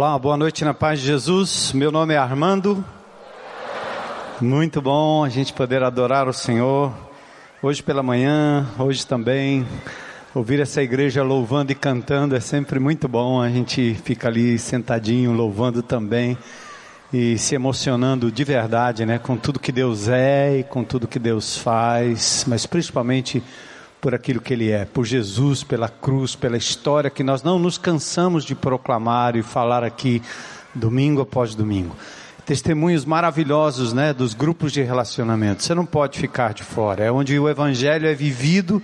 Olá, boa noite na paz de Jesus. Meu nome é Armando. Muito bom a gente poder adorar o Senhor. Hoje pela manhã, hoje também. Ouvir essa igreja louvando e cantando é sempre muito bom. A gente fica ali sentadinho louvando também e se emocionando de verdade, né, com tudo que Deus é e com tudo que Deus faz, mas principalmente por aquilo que Ele é, por Jesus, pela cruz, pela história que nós não nos cansamos de proclamar e falar aqui domingo após domingo. Testemunhos maravilhosos, né, dos grupos de relacionamento. Você não pode ficar de fora. É onde o Evangelho é vivido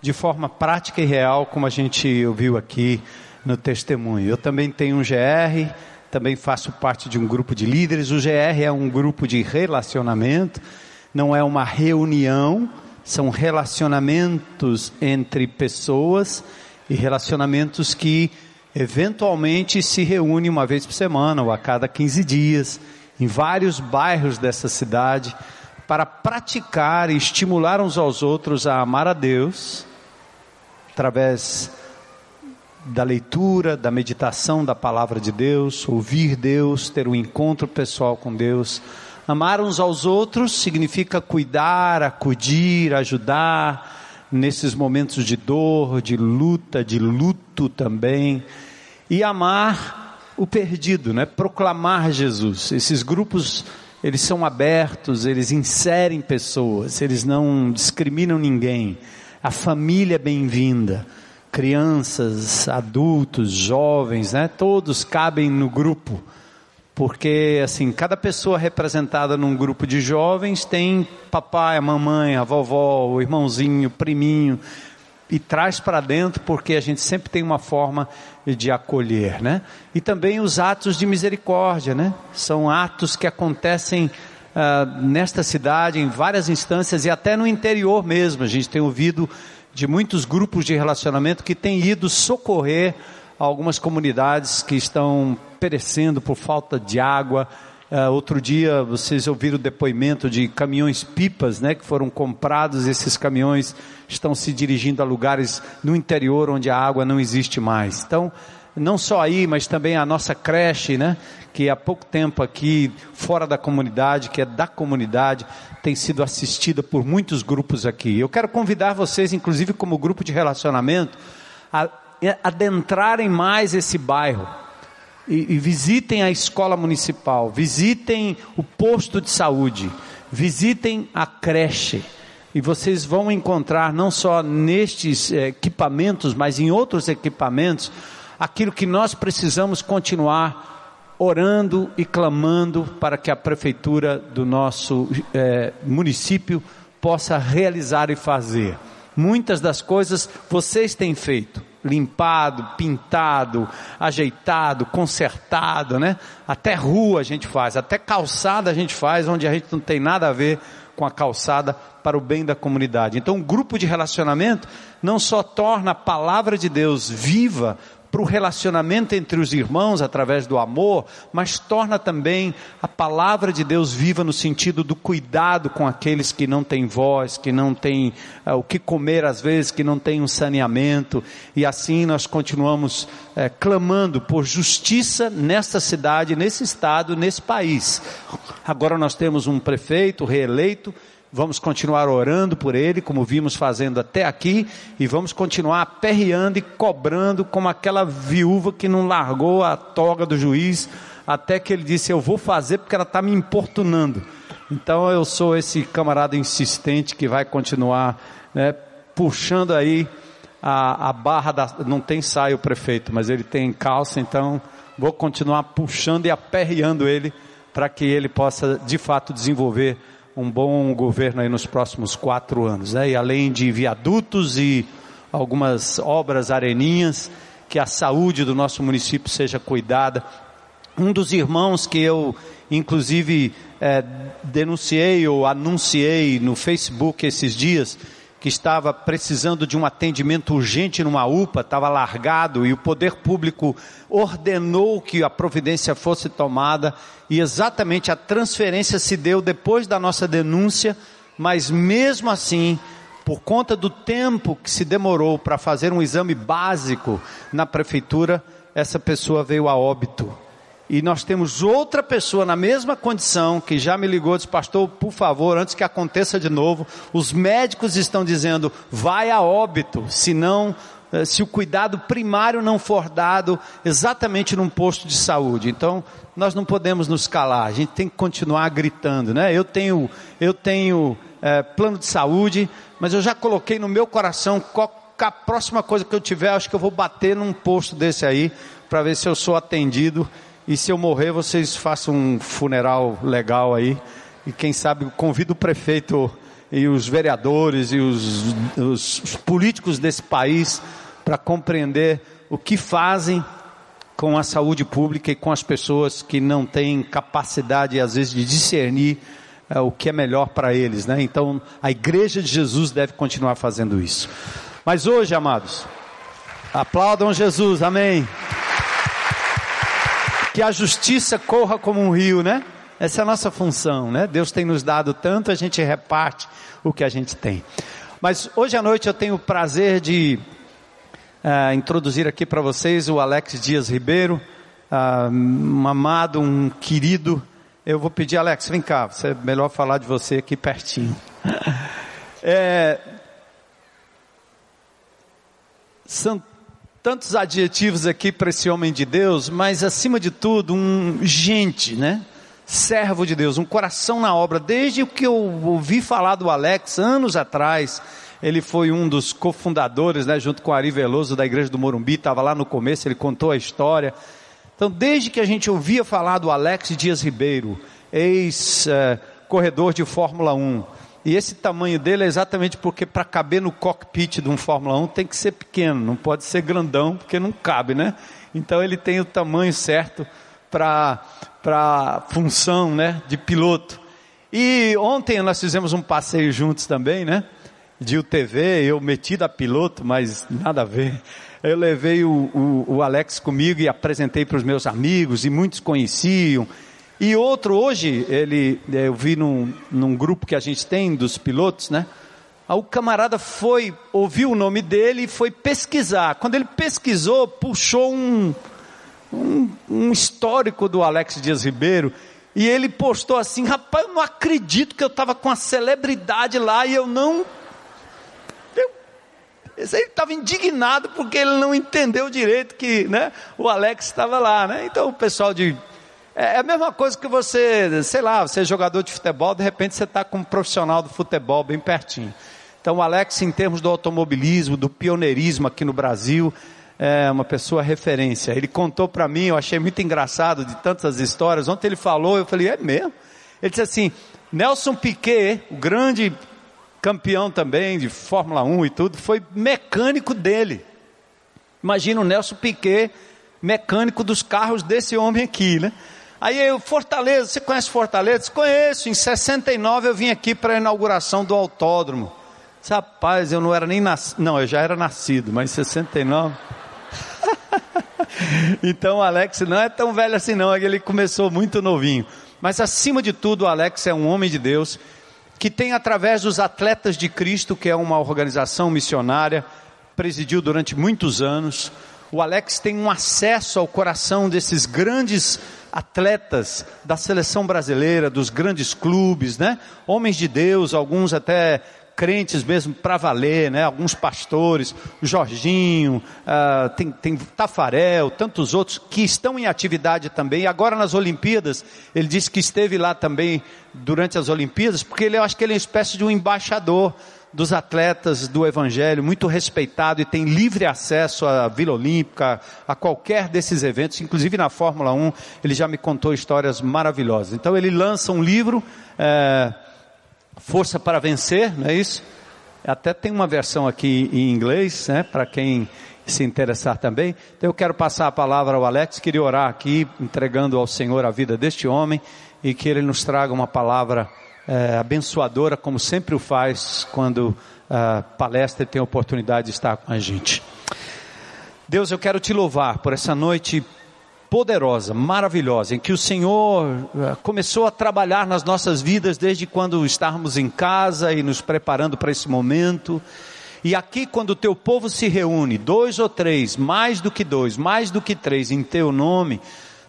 de forma prática e real, como a gente ouviu aqui no testemunho. Eu também tenho um GR, também faço parte de um grupo de líderes. O GR é um grupo de relacionamento, não é uma reunião são relacionamentos entre pessoas e relacionamentos que eventualmente se reúnem uma vez por semana ou a cada 15 dias em vários bairros dessa cidade para praticar e estimular uns aos outros a amar a Deus através da leitura, da meditação da palavra de Deus, ouvir Deus, ter um encontro pessoal com Deus, Amar uns aos outros significa cuidar, acudir, ajudar nesses momentos de dor, de luta, de luto também. E amar o perdido, né? Proclamar Jesus. Esses grupos, eles são abertos, eles inserem pessoas, eles não discriminam ninguém. A família é bem-vinda. Crianças, adultos, jovens, né? Todos cabem no grupo porque assim, cada pessoa representada num grupo de jovens tem papai, a mamãe, a vovó, o irmãozinho, o priminho e traz para dentro porque a gente sempre tem uma forma de acolher, né? E também os atos de misericórdia, né? São atos que acontecem uh, nesta cidade em várias instâncias e até no interior mesmo. A gente tem ouvido de muitos grupos de relacionamento que têm ido socorrer algumas comunidades que estão perecendo por falta de água. Uh, outro dia vocês ouviram o depoimento de caminhões pipas, né, que foram comprados. Esses caminhões estão se dirigindo a lugares no interior onde a água não existe mais. Então, não só aí, mas também a nossa creche, né, que há pouco tempo aqui fora da comunidade, que é da comunidade, tem sido assistida por muitos grupos aqui. Eu quero convidar vocês, inclusive como grupo de relacionamento, a adentrarem mais esse bairro. E, e, visitem a escola municipal, visitem o posto de saúde, visitem a creche. E vocês vão encontrar, não só nestes eh, equipamentos, mas em outros equipamentos, aquilo que nós precisamos continuar orando e clamando para que a prefeitura do nosso eh, município possa realizar e fazer. Muitas das coisas vocês têm feito limpado, pintado, ajeitado, consertado, né? Até rua a gente faz, até calçada a gente faz, onde a gente não tem nada a ver com a calçada para o bem da comunidade. Então, um grupo de relacionamento não só torna a palavra de Deus viva para o relacionamento entre os irmãos através do amor, mas torna também a palavra de Deus viva no sentido do cuidado com aqueles que não têm voz, que não têm uh, o que comer às vezes, que não têm um saneamento, e assim nós continuamos uh, clamando por justiça nesta cidade, nesse estado, nesse país. Agora nós temos um prefeito reeleito Vamos continuar orando por ele, como vimos fazendo até aqui, e vamos continuar aperreando e cobrando como aquela viúva que não largou a toga do juiz, até que ele disse: Eu vou fazer porque ela está me importunando. Então eu sou esse camarada insistente que vai continuar né, puxando aí a, a barra da. Não tem saio prefeito, mas ele tem calça, então vou continuar puxando e aperreando ele para que ele possa de fato desenvolver um bom governo aí nos próximos quatro anos, né? E além de viadutos e algumas obras areninhas, que a saúde do nosso município seja cuidada. Um dos irmãos que eu, inclusive, é, denunciei ou anunciei no Facebook esses dias, que estava precisando de um atendimento urgente numa UPA, estava largado e o poder público ordenou que a providência fosse tomada e exatamente a transferência se deu depois da nossa denúncia, mas mesmo assim, por conta do tempo que se demorou para fazer um exame básico na prefeitura, essa pessoa veio a óbito. E nós temos outra pessoa na mesma condição que já me ligou disse, pastor, por favor, antes que aconteça de novo, os médicos estão dizendo, vai a óbito, senão eh, se o cuidado primário não for dado exatamente num posto de saúde. Então, nós não podemos nos calar, a gente tem que continuar gritando, né? Eu tenho, eu tenho é, plano de saúde, mas eu já coloquei no meu coração, qual, a próxima coisa que eu tiver, acho que eu vou bater num posto desse aí, para ver se eu sou atendido e se eu morrer, vocês façam um funeral legal aí. E quem sabe convido o prefeito e os vereadores e os, os, os políticos desse país para compreender o que fazem com a saúde pública e com as pessoas que não têm capacidade, às vezes, de discernir é, o que é melhor para eles, né? Então, a igreja de Jesus deve continuar fazendo isso. Mas hoje, amados, aplaudam Jesus, amém que a justiça corra como um rio, né? Essa é a nossa função, né? Deus tem nos dado tanto, a gente reparte o que a gente tem. Mas hoje à noite eu tenho o prazer de uh, introduzir aqui para vocês o Alex Dias Ribeiro, uh, um amado, um querido. Eu vou pedir, Alex, vem cá, é melhor falar de você aqui pertinho. É, são tantos adjetivos aqui para esse homem de Deus, mas acima de tudo, um gente, né? Servo de Deus, um coração na obra. Desde o que eu ouvi falar do Alex anos atrás, ele foi um dos cofundadores, né, junto com Ari Veloso da Igreja do Morumbi, estava lá no começo, ele contou a história. Então, desde que a gente ouvia falar do Alex Dias Ribeiro, ex-corredor de Fórmula 1, e esse tamanho dele é exatamente porque para caber no cockpit de um Fórmula 1 tem que ser pequeno, não pode ser grandão, porque não cabe, né? Então ele tem o tamanho certo para a função né, de piloto. E ontem nós fizemos um passeio juntos também, né? De UTV, eu metido a piloto, mas nada a ver. Eu levei o, o, o Alex comigo e apresentei para os meus amigos, e muitos conheciam. E outro hoje, ele, eu vi num, num grupo que a gente tem dos pilotos, né? O camarada foi, ouviu o nome dele e foi pesquisar. Quando ele pesquisou, puxou um, um, um histórico do Alex Dias Ribeiro. E ele postou assim: rapaz, eu não acredito que eu estava com a celebridade lá e eu não. Aí estava indignado porque ele não entendeu direito que né, o Alex estava lá. Né? Então o pessoal de é, é a mesma coisa que você, sei lá, você é jogador de futebol, de repente você está com um profissional do futebol bem pertinho. Então, o Alex, em termos do automobilismo, do pioneirismo aqui no Brasil, é uma pessoa referência. Ele contou para mim, eu achei muito engraçado de tantas histórias. Ontem ele falou, eu falei, é mesmo? Ele disse assim: Nelson Piquet, o grande campeão também de Fórmula 1 e tudo, foi mecânico dele. Imagina o Nelson Piquet, mecânico dos carros desse homem aqui, né? Aí eu, Fortaleza, você conhece Fortaleza? Conheço, em 69 eu vim aqui para a inauguração do autódromo. Rapaz, eu não era nem nascido, não, eu já era nascido, mas em 69. então Alex não é tão velho assim não, ele começou muito novinho. Mas acima de tudo, Alex é um homem de Deus que tem através dos Atletas de Cristo, que é uma organização missionária, presidiu durante muitos anos. O Alex tem um acesso ao coração desses grandes atletas da seleção brasileira, dos grandes clubes, né? Homens de Deus, alguns até crentes mesmo para valer, né? Alguns pastores, Jorginho, uh, tem, tem Tafarel, tantos outros que estão em atividade também. Agora nas Olimpíadas, ele disse que esteve lá também durante as Olimpíadas, porque ele, eu acho que ele é uma espécie de um embaixador dos atletas do Evangelho, muito respeitado e tem livre acesso à Vila Olímpica, a qualquer desses eventos, inclusive na Fórmula 1, ele já me contou histórias maravilhosas. Então ele lança um livro, é, Força para Vencer, não é isso? Até tem uma versão aqui em inglês, né, para quem se interessar também. Então eu quero passar a palavra ao Alex, queria orar aqui, entregando ao Senhor a vida deste homem e que ele nos traga uma palavra é, abençoadora, como sempre o faz quando a palestra tem a oportunidade de estar com a gente. Deus, eu quero te louvar por essa noite poderosa, maravilhosa, em que o Senhor começou a trabalhar nas nossas vidas desde quando estávamos em casa e nos preparando para esse momento. E aqui, quando o teu povo se reúne, dois ou três, mais do que dois, mais do que três, em teu nome,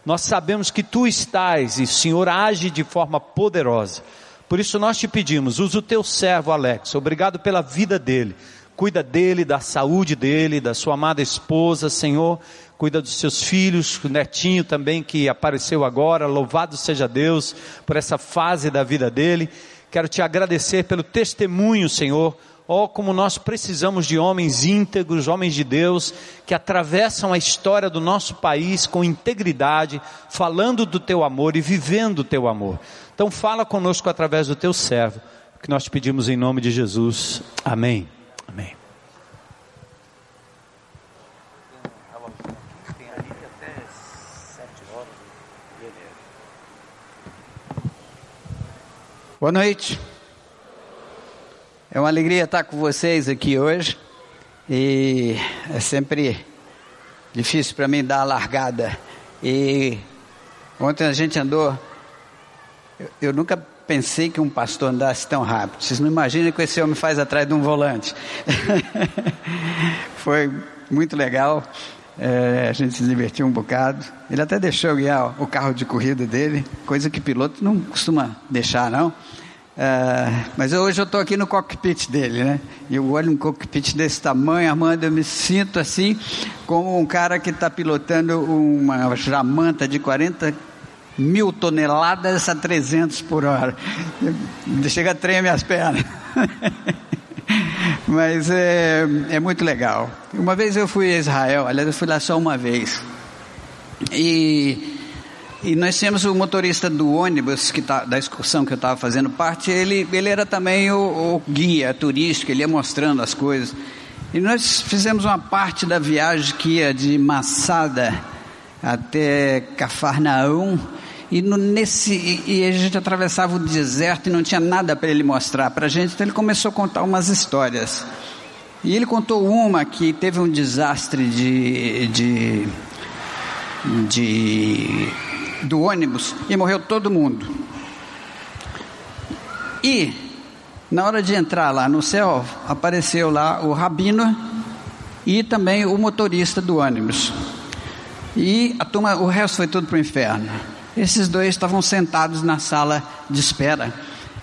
nós sabemos que tu estás e o Senhor age de forma poderosa. Por isso nós te pedimos, usa o teu servo Alex, obrigado pela vida dele. Cuida dele, da saúde dele, da sua amada esposa, Senhor. Cuida dos seus filhos, o netinho também que apareceu agora. Louvado seja Deus por essa fase da vida dele. Quero te agradecer pelo testemunho, Senhor Oh, como nós precisamos de homens íntegros, homens de Deus, que atravessam a história do nosso país com integridade, falando do teu amor e vivendo o teu amor. Então, fala conosco através do teu servo, que nós te pedimos em nome de Jesus. Amém. Amém. Boa noite. É uma alegria estar com vocês aqui hoje. E é sempre difícil para mim dar a largada. E ontem a gente andou. Eu, eu, nunca pensei que um pastor andasse tão rápido. Vocês não imaginam o que esse homem faz atrás de um volante. Foi muito legal. É, a gente se divertiu um bocado. Ele até deixou guiar o carro de corrida dele, coisa que piloto não costuma deixar, não. Uh, mas hoje eu estou aqui no cockpit dele, né? E eu olho um cockpit desse tamanho, Amanda, eu me sinto assim, como um cara que está pilotando uma jamanta de 40 mil toneladas a 300 por hora. Chega a tremer as pernas. mas é, é muito legal. Uma vez eu fui a Israel, aliás, eu fui lá só uma vez. E e nós temos o motorista do ônibus que tá, da excursão que eu estava fazendo parte, ele, ele era também o, o, guia turístico, ele ia mostrando as coisas. E nós fizemos uma parte da viagem que ia de Massada até Cafarnaum. E, no, nesse, e, e a gente atravessava o deserto e não tinha nada para ele mostrar para a gente, então ele começou a contar umas histórias. E ele contou uma que teve um desastre de, de, de do ônibus e morreu todo mundo. E na hora de entrar lá no céu, apareceu lá o rabino e também o motorista do ônibus. E a turma, o resto foi tudo para o inferno. Esses dois estavam sentados na sala de espera.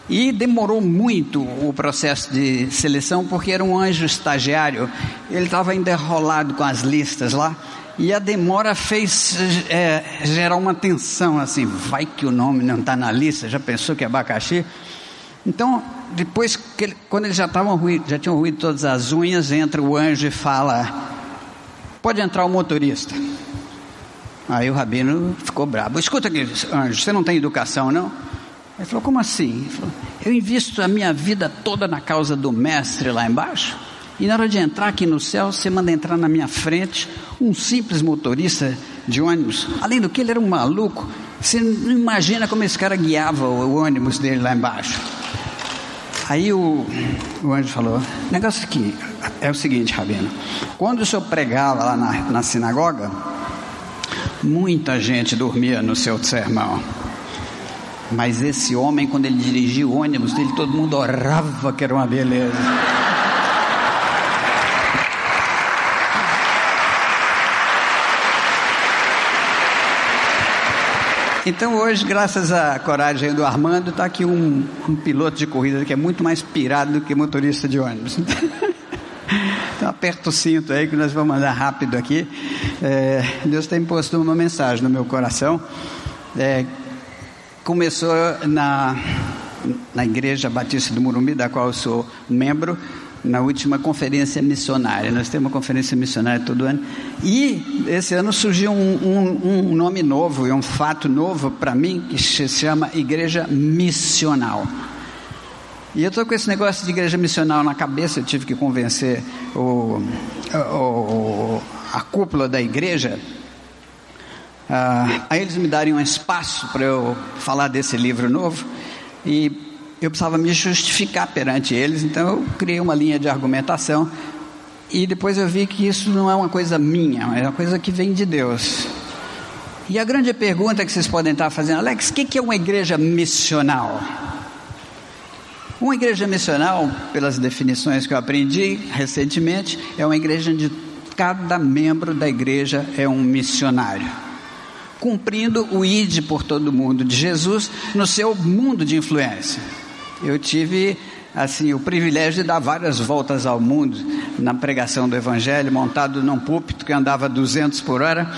E demorou muito o processo de seleção, porque era um anjo estagiário. Ele estava ainda enrolado com as listas lá. E a demora fez é, gerar uma tensão assim, vai que o nome não está na lista, já pensou que é abacaxi? Então, depois que ele, quando eles já estavam já tinham ruído todas as unhas, entra o anjo e fala: Pode entrar o motorista. Aí o rabino ficou bravo. Escuta anjo, você não tem educação, não? Ele falou: Como assim? Falou, Eu invisto a minha vida toda na causa do mestre lá embaixo. E na hora de entrar aqui no céu, você manda entrar na minha frente um simples motorista de ônibus. Além do que ele era um maluco. Você não imagina como esse cara guiava o, ônibus dele lá embaixo. Aí o, o anjo falou: negócio aqui é o seguinte, Rabino. Quando o senhor pregava lá na, na sinagoga, muita gente dormia no seu sermão. Mas esse homem, quando ele dirigia o ônibus dele, todo mundo orava que era uma beleza. Então hoje, graças à coragem do Armando, está aqui um, um, piloto de corrida que é muito mais pirado do que motorista de ônibus. Então aperta o cinto aí que nós vamos andar rápido aqui. É, Deus tem posto uma mensagem no meu coração. É, começou na, na Igreja Batista do Murumbi, da qual eu sou membro, na última conferência missionária. Nós temos uma conferência missionária todo ano. E esse ano surgiu um, um, um nome novo e um fato novo para mim que se chama Igreja Missional. E eu estou com esse negócio de igreja missional na cabeça, eu tive que convencer o, o, a cúpula da igreja uh, a eles me darem um espaço para eu falar desse livro novo. E eu precisava me justificar perante eles, então eu criei uma linha de argumentação e depois eu vi que isso não é uma coisa minha, é uma coisa que vem de Deus. E a grande pergunta que vocês podem estar fazendo, Alex, o que é uma igreja missional? Uma igreja missional, pelas definições que eu aprendi recentemente, é uma igreja onde cada membro da igreja é um missionário, cumprindo o ID por todo mundo de Jesus no seu mundo de influência. Eu tive assim o privilégio de dar várias voltas ao mundo na pregação do Evangelho, montado num púlpito que andava 200 por hora,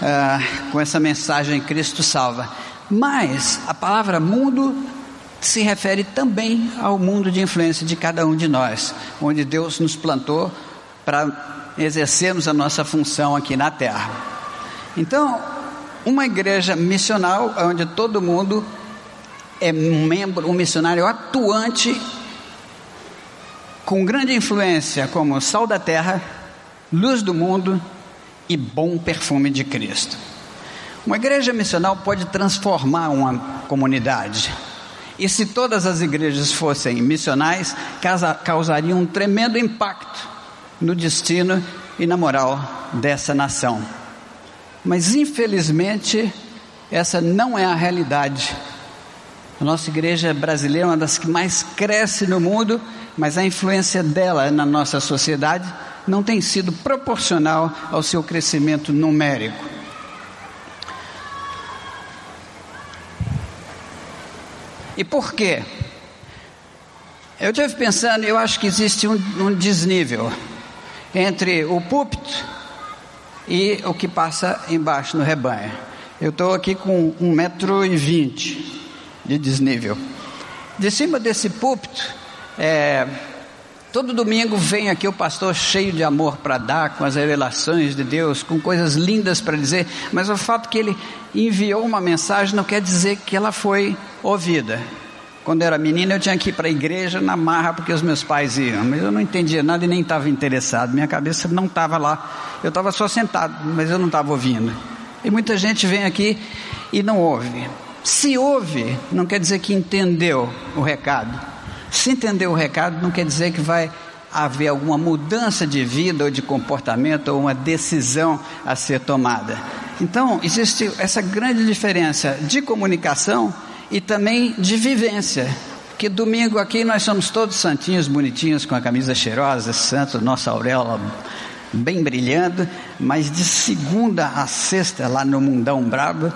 uh, com essa mensagem Cristo salva. Mas a palavra mundo se refere também ao mundo de influência de cada um de nós, onde Deus nos plantou para exercermos a nossa função aqui na terra. Então, uma igreja missional onde todo mundo é um membro, um missionário atuante com grande influência como sal da terra, luz do mundo e bom perfume de Cristo. Uma igreja missional pode transformar uma comunidade. E se todas as igrejas fossem missionais, causariam um tremendo impacto no destino e na moral dessa nação. Mas infelizmente, essa não é a realidade. A nossa igreja brasileira é uma das que mais cresce no mundo, mas a influência dela na nossa sociedade não tem sido proporcional ao seu crescimento numérico. E por quê? Eu estive pensando, eu acho que existe um, um desnível entre o púlpito e o que passa embaixo no rebanho. Eu estou aqui com um metro e vinte de desnível. De cima desse púlpito, é, todo domingo vem aqui o pastor cheio de amor para dar, com as revelações de Deus, com coisas lindas para dizer, mas o fato que ele enviou uma mensagem não quer dizer que ela foi ouvida. Quando eu era menina, eu tinha que ir para a igreja na marra porque os meus pais iam, mas eu não entendia nada e nem estava interessado. Minha cabeça não estava lá. Eu estava só sentado, mas eu não estava ouvindo. E muita gente vem aqui e não ouve. Se ouve, não quer dizer que entendeu o recado. Se entendeu o recado, não quer dizer que vai haver alguma mudança de vida ou de comportamento ou uma decisão a ser tomada. Então, existe essa grande diferença de comunicação e também de vivência. Que domingo aqui nós somos todos santinhos, bonitinhos, com a camisa cheirosa, santo, nossa auréola bem brilhando, mas de segunda a sexta, lá no mundão brabo,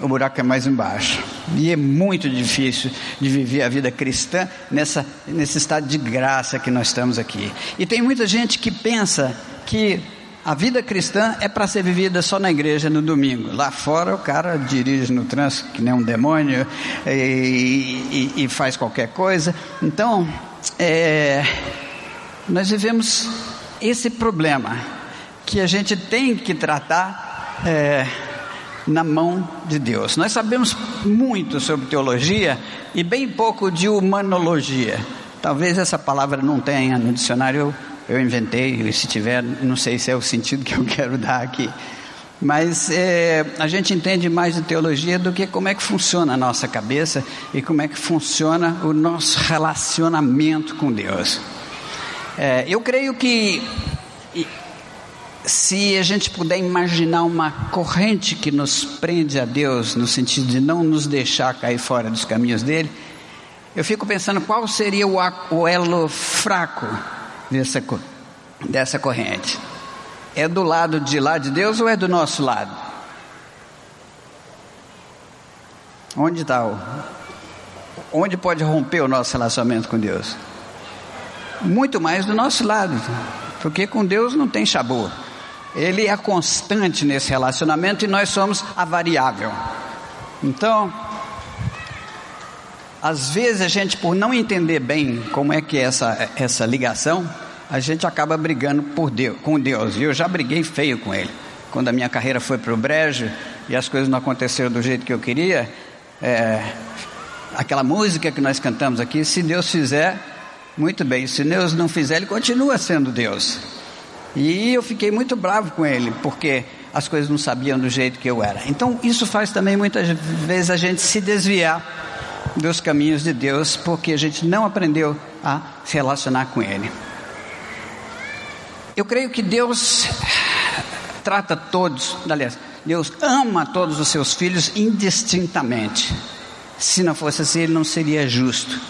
o buraco é mais embaixo. E é muito difícil de viver a vida cristã nessa, nesse estado de graça que nós estamos aqui. E tem muita gente que pensa que a vida cristã é para ser vivida só na igreja no domingo. Lá fora o cara dirige no trânsito que nem um demônio e, e, e faz qualquer coisa. Então, é, nós vivemos esse problema que a gente tem que tratar é, na mão de Deus. Nós sabemos muito sobre teologia e bem pouco de humanologia. Talvez essa palavra não tenha no dicionário eu inventei, e se tiver, não sei se é o sentido que eu quero dar aqui. Mas é, a gente entende mais de teologia do que como é que funciona a nossa cabeça e como é que funciona o nosso relacionamento com Deus. É, eu creio que se a gente puder imaginar uma corrente que nos prende a Deus, no sentido de não nos deixar cair fora dos caminhos dele, eu fico pensando qual seria o elo fraco dessa, dessa corrente? É do lado de lá de Deus ou é do nosso lado? Onde está o. Onde pode romper o nosso relacionamento com Deus? Muito mais do nosso lado, porque com Deus não tem chabu. Ele é constante nesse relacionamento e nós somos a variável. Então, às vezes a gente, por não entender bem como é que é essa, essa ligação, a gente acaba brigando por Deus, com Deus. E eu já briguei feio com Ele. Quando a minha carreira foi para o brejo e as coisas não aconteceram do jeito que eu queria, é, aquela música que nós cantamos aqui, se Deus fizer, muito bem. Se Deus não fizer, Ele continua sendo Deus. E eu fiquei muito bravo com Ele, porque as coisas não sabiam do jeito que eu era. Então, isso faz também muitas vezes a gente se desviar dos caminhos de Deus, porque a gente não aprendeu a se relacionar com Ele. Eu creio que Deus trata todos, aliás, Deus ama todos os seus filhos indistintamente. Se não fosse assim, Ele não seria justo.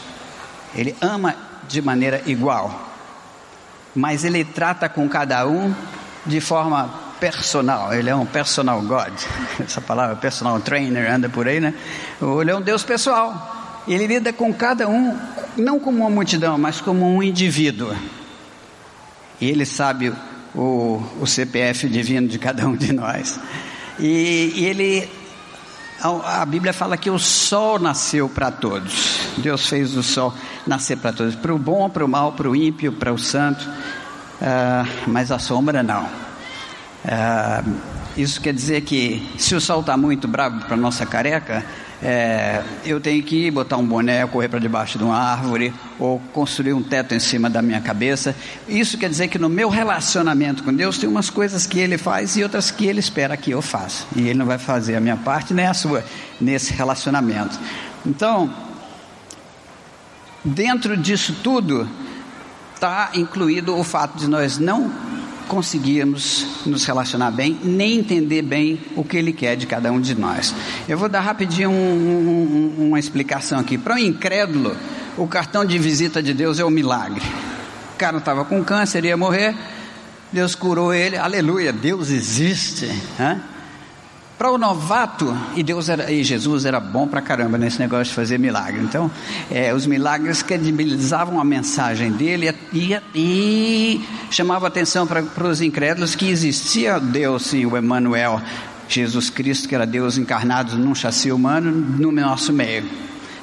Ele ama de maneira igual, mas ele trata com cada um de forma personal. Ele é um personal God. Essa palavra personal trainer anda por aí, né? Ele é um Deus pessoal. Ele lida com cada um, não como uma multidão, mas como um indivíduo. E ele sabe o, o CPF divino de cada um de nós. E, e ele, a, a, Bíblia fala que o sol nasceu para todos. Deus fez o sol nascer para todos, para o bom, para o mal, para o ímpio, para o santo, uh, mas a sombra não. Uh, isso quer dizer que se o sol está muito bravo para nossa careca, é, eu tenho que botar um boné, correr para debaixo de uma árvore ou construir um teto em cima da minha cabeça. Isso quer dizer que no meu relacionamento com Deus tem umas coisas que Ele faz e outras que Ele espera que eu faça. E Ele não vai fazer a minha parte nem a sua nesse relacionamento. Então, dentro disso tudo está incluído o fato de nós não conseguirmos nos relacionar bem, nem entender bem o que Ele quer de cada um de nós. Eu vou dar rapidinho um, um, uma explicação aqui. Para o incrédulo, o cartão de visita de Deus é um milagre. O cara estava com câncer, ia morrer, Deus curou ele, aleluia, Deus existe. Hein? Para o novato, e Deus era, e Jesus era bom para caramba nesse negócio de fazer milagre. Então, é, os milagres credibilizavam a mensagem dele e, e chamava atenção para, os incrédulos que existia Deus, sim, o Emmanuel, Jesus Cristo, que era Deus encarnado num chassi humano no nosso meio.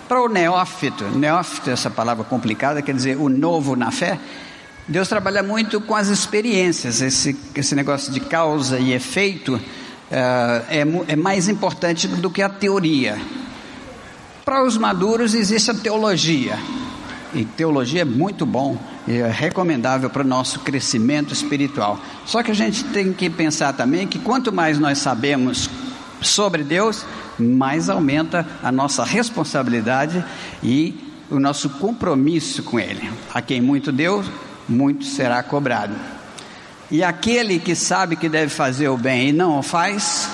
Para o neófito, neófito, essa palavra complicada, quer dizer o novo na fé, Deus trabalha muito com as experiências, esse, esse negócio de causa e efeito é, é, é mais importante do que a teoria. Para os maduros existe a teologia, e teologia é muito bom e é recomendável para o nosso crescimento espiritual. Só que a gente tem que pensar também que quanto mais nós sabemos sobre Deus, mais aumenta a nossa responsabilidade e o nosso compromisso com Ele. A quem muito deu, muito será cobrado. E aquele que sabe que deve fazer o bem e não o faz,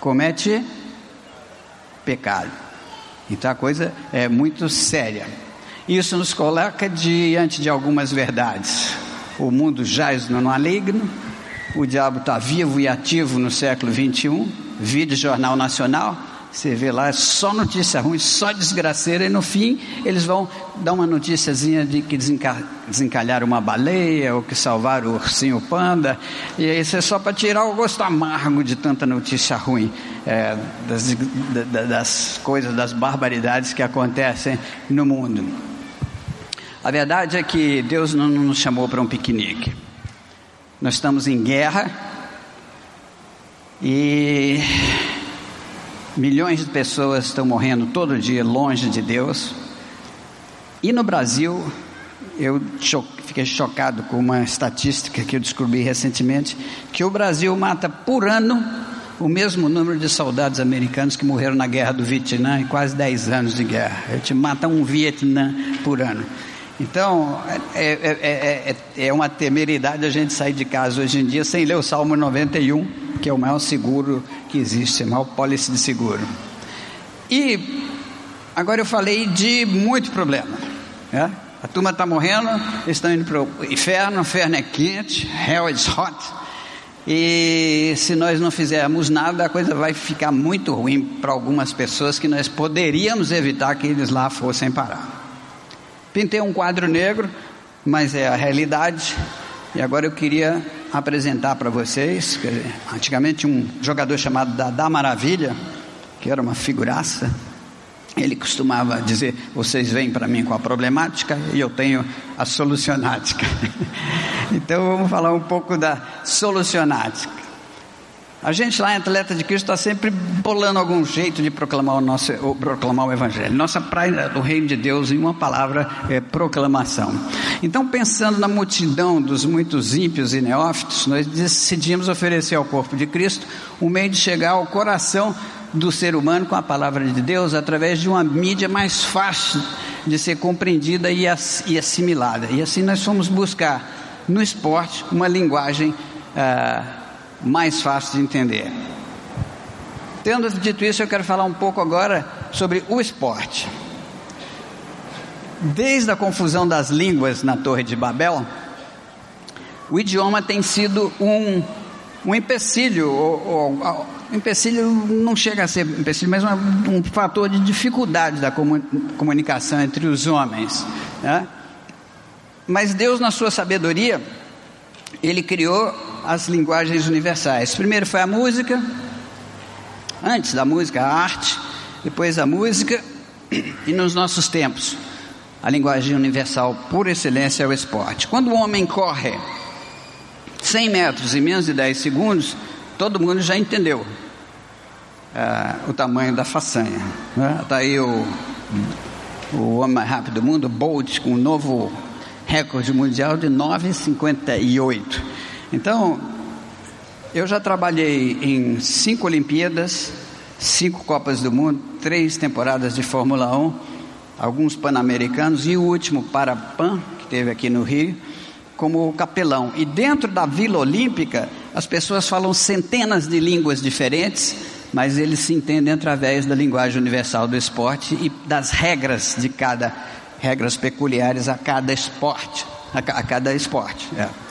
comete pecado. Então a coisa é muito séria. Isso nos coloca diante de algumas verdades. O mundo jaz no maligno, o diabo está vivo e ativo no século 21, vídeo Jornal Nacional, você vê lá, é só notícia ruim, só desgraceira, e no fim eles vão dar uma noticiazinha de que desenca desencalharam uma baleia, ou que salvaram o ursinho panda, e isso é só para tirar o gosto amargo de tanta notícia ruim, é, das, das coisas, das barbaridades que acontecem no mundo. A verdade é que Deus não nos chamou para um piquenique. Nós estamos em guerra e Milhões de pessoas estão morrendo todo dia longe de Deus. E no Brasil, eu cho fiquei chocado com uma estatística que eu descobri recentemente, que o Brasil mata por ano o mesmo número de soldados americanos que morreram na guerra do Vietnã em quase 10 anos de guerra. A gente mata um Vietnã por ano. Então, é, é, é, é, uma temeridade a gente sair de casa hoje em dia sem ler o Salmo 91, que é o maior seguro que existe, a maior pólice de seguro. E agora eu falei de muito problema. Né? A turma está morrendo, eles estão indo para o inferno, o inferno é quente, hell is hot. E se nós não fizermos nada, a coisa vai ficar muito ruim para algumas pessoas que nós poderíamos evitar que eles lá fossem parar. Pintei um quadro negro, mas é a realidade. E agora eu queria apresentar para vocês, antigamente um jogador chamado Dada Maravilha, que era uma figuraça, ele costumava dizer: vocês vêm para mim com a problemática e eu tenho a solucionática. então vamos falar um pouco da solucionática. A gente lá em Atleta de Cristo está sempre bolando algum jeito de proclamar o, nosso, proclamar o Evangelho. Nossa praia do Reino de Deus, em uma palavra, é proclamação. Então, pensando na multidão dos muitos ímpios e neófitos, nós decidimos oferecer ao corpo de Cristo um meio de chegar ao coração do ser humano com a palavra de Deus através de uma mídia mais fácil de ser compreendida e assimilada. E assim nós fomos buscar no esporte uma linguagem. Ah, mais fácil de entender. Tendo dito isso, eu quero falar um pouco agora sobre o esporte. desde a confusão das línguas na Torre de Babel, o idioma tem sido um, um empecilho, ou, ou, empecilho não chega a ser empecilho, mas um, um fator de dificuldade da comunicação entre os homens. Né? Mas Deus, na sua sabedoria, Ele criou as linguagens universais. Primeiro foi a música, antes da música, a arte, depois a música, e nos nossos tempos, a linguagem universal por excelência é o esporte. Quando o homem corre 100 metros em menos de 10 segundos, todo mundo já entendeu uh, o tamanho da façanha. Está né? Tá aí o, o homem mais rápido do mundo, Bolt, com um novo recorde mundial de 9,58. Então, eu já trabalhei em cinco Olimpíadas, cinco Copas do Mundo, três temporadas de Fórmula 1, alguns Pan-Americanos e o último Parapan, que teve aqui no Rio, como capelão. E dentro da Vila Olímpica, as pessoas falam centenas de línguas diferentes, mas eles se entendem através da linguagem universal do esporte e das regras de cada regras peculiares a cada esporte, a, cada esporte. É.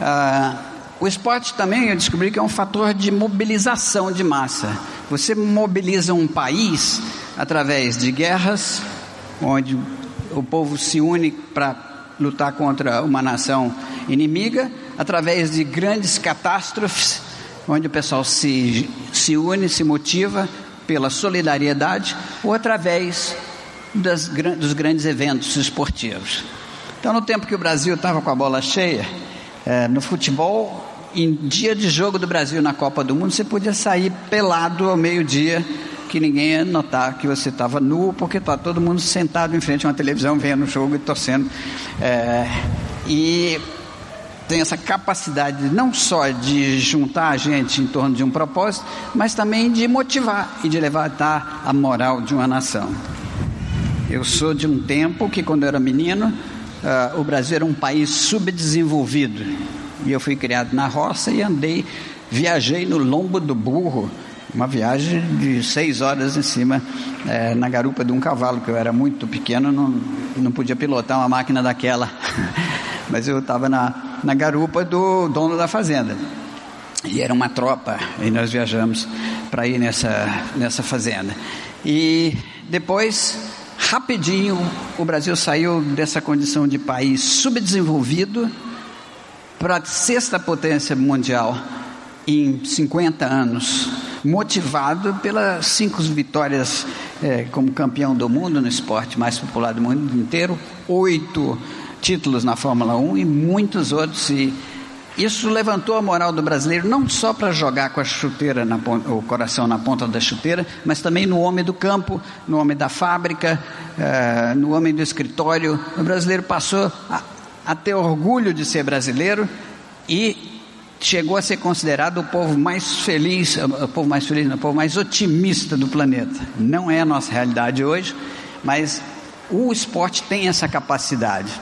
Ah, o esporte também eu descobri que é um fator de mobilização de massa. Você mobiliza um país através de guerras, onde o povo se une para lutar contra uma nação inimiga, através de grandes catástrofes onde o pessoal se, se une, se motiva pela solidariedade, ou através das, dos grandes eventos esportivos. Então, no tempo que o Brasil estava com a bola cheia, é, no futebol, em dia de jogo do Brasil na Copa do Mundo, você podia sair pelado ao meio-dia, que ninguém ia notar que você estava nu, porque está todo mundo sentado em frente a uma televisão vendo o jogo e torcendo. É, e tem essa capacidade não só de juntar a gente em torno de um propósito, mas também de motivar e de levantar a moral de uma nação. Eu sou de um tempo que, quando eu era menino, uh, o Brasil era um país subdesenvolvido. E eu fui criado na roça e andei, viajei no lombo do burro, uma viagem de seis horas em cima, eh, na garupa de um cavalo, que eu era muito pequeno, não, não podia pilotar uma máquina daquela. Mas eu estava na, na garupa do dono da fazenda. E era uma tropa, e nós viajamos para ir nessa, nessa fazenda. E depois, rapidinho, o Brasil saiu dessa condição de país subdesenvolvido para a sexta potência mundial em 50 anos, motivado pelas cinco vitórias é, como campeão do mundo no esporte mais popular do mundo inteiro, oito títulos na Fórmula 1 e muitos outros. E isso levantou a moral do brasileiro não só para jogar com a chuteira, na, o coração na ponta da chuteira, mas também no homem do campo, no homem da fábrica, uh, no homem do escritório. O brasileiro passou a, a ter orgulho de ser brasileiro e chegou a ser considerado o povo mais feliz, o povo mais feliz, o povo mais otimista do planeta. Não é a nossa realidade hoje, mas o esporte tem essa capacidade.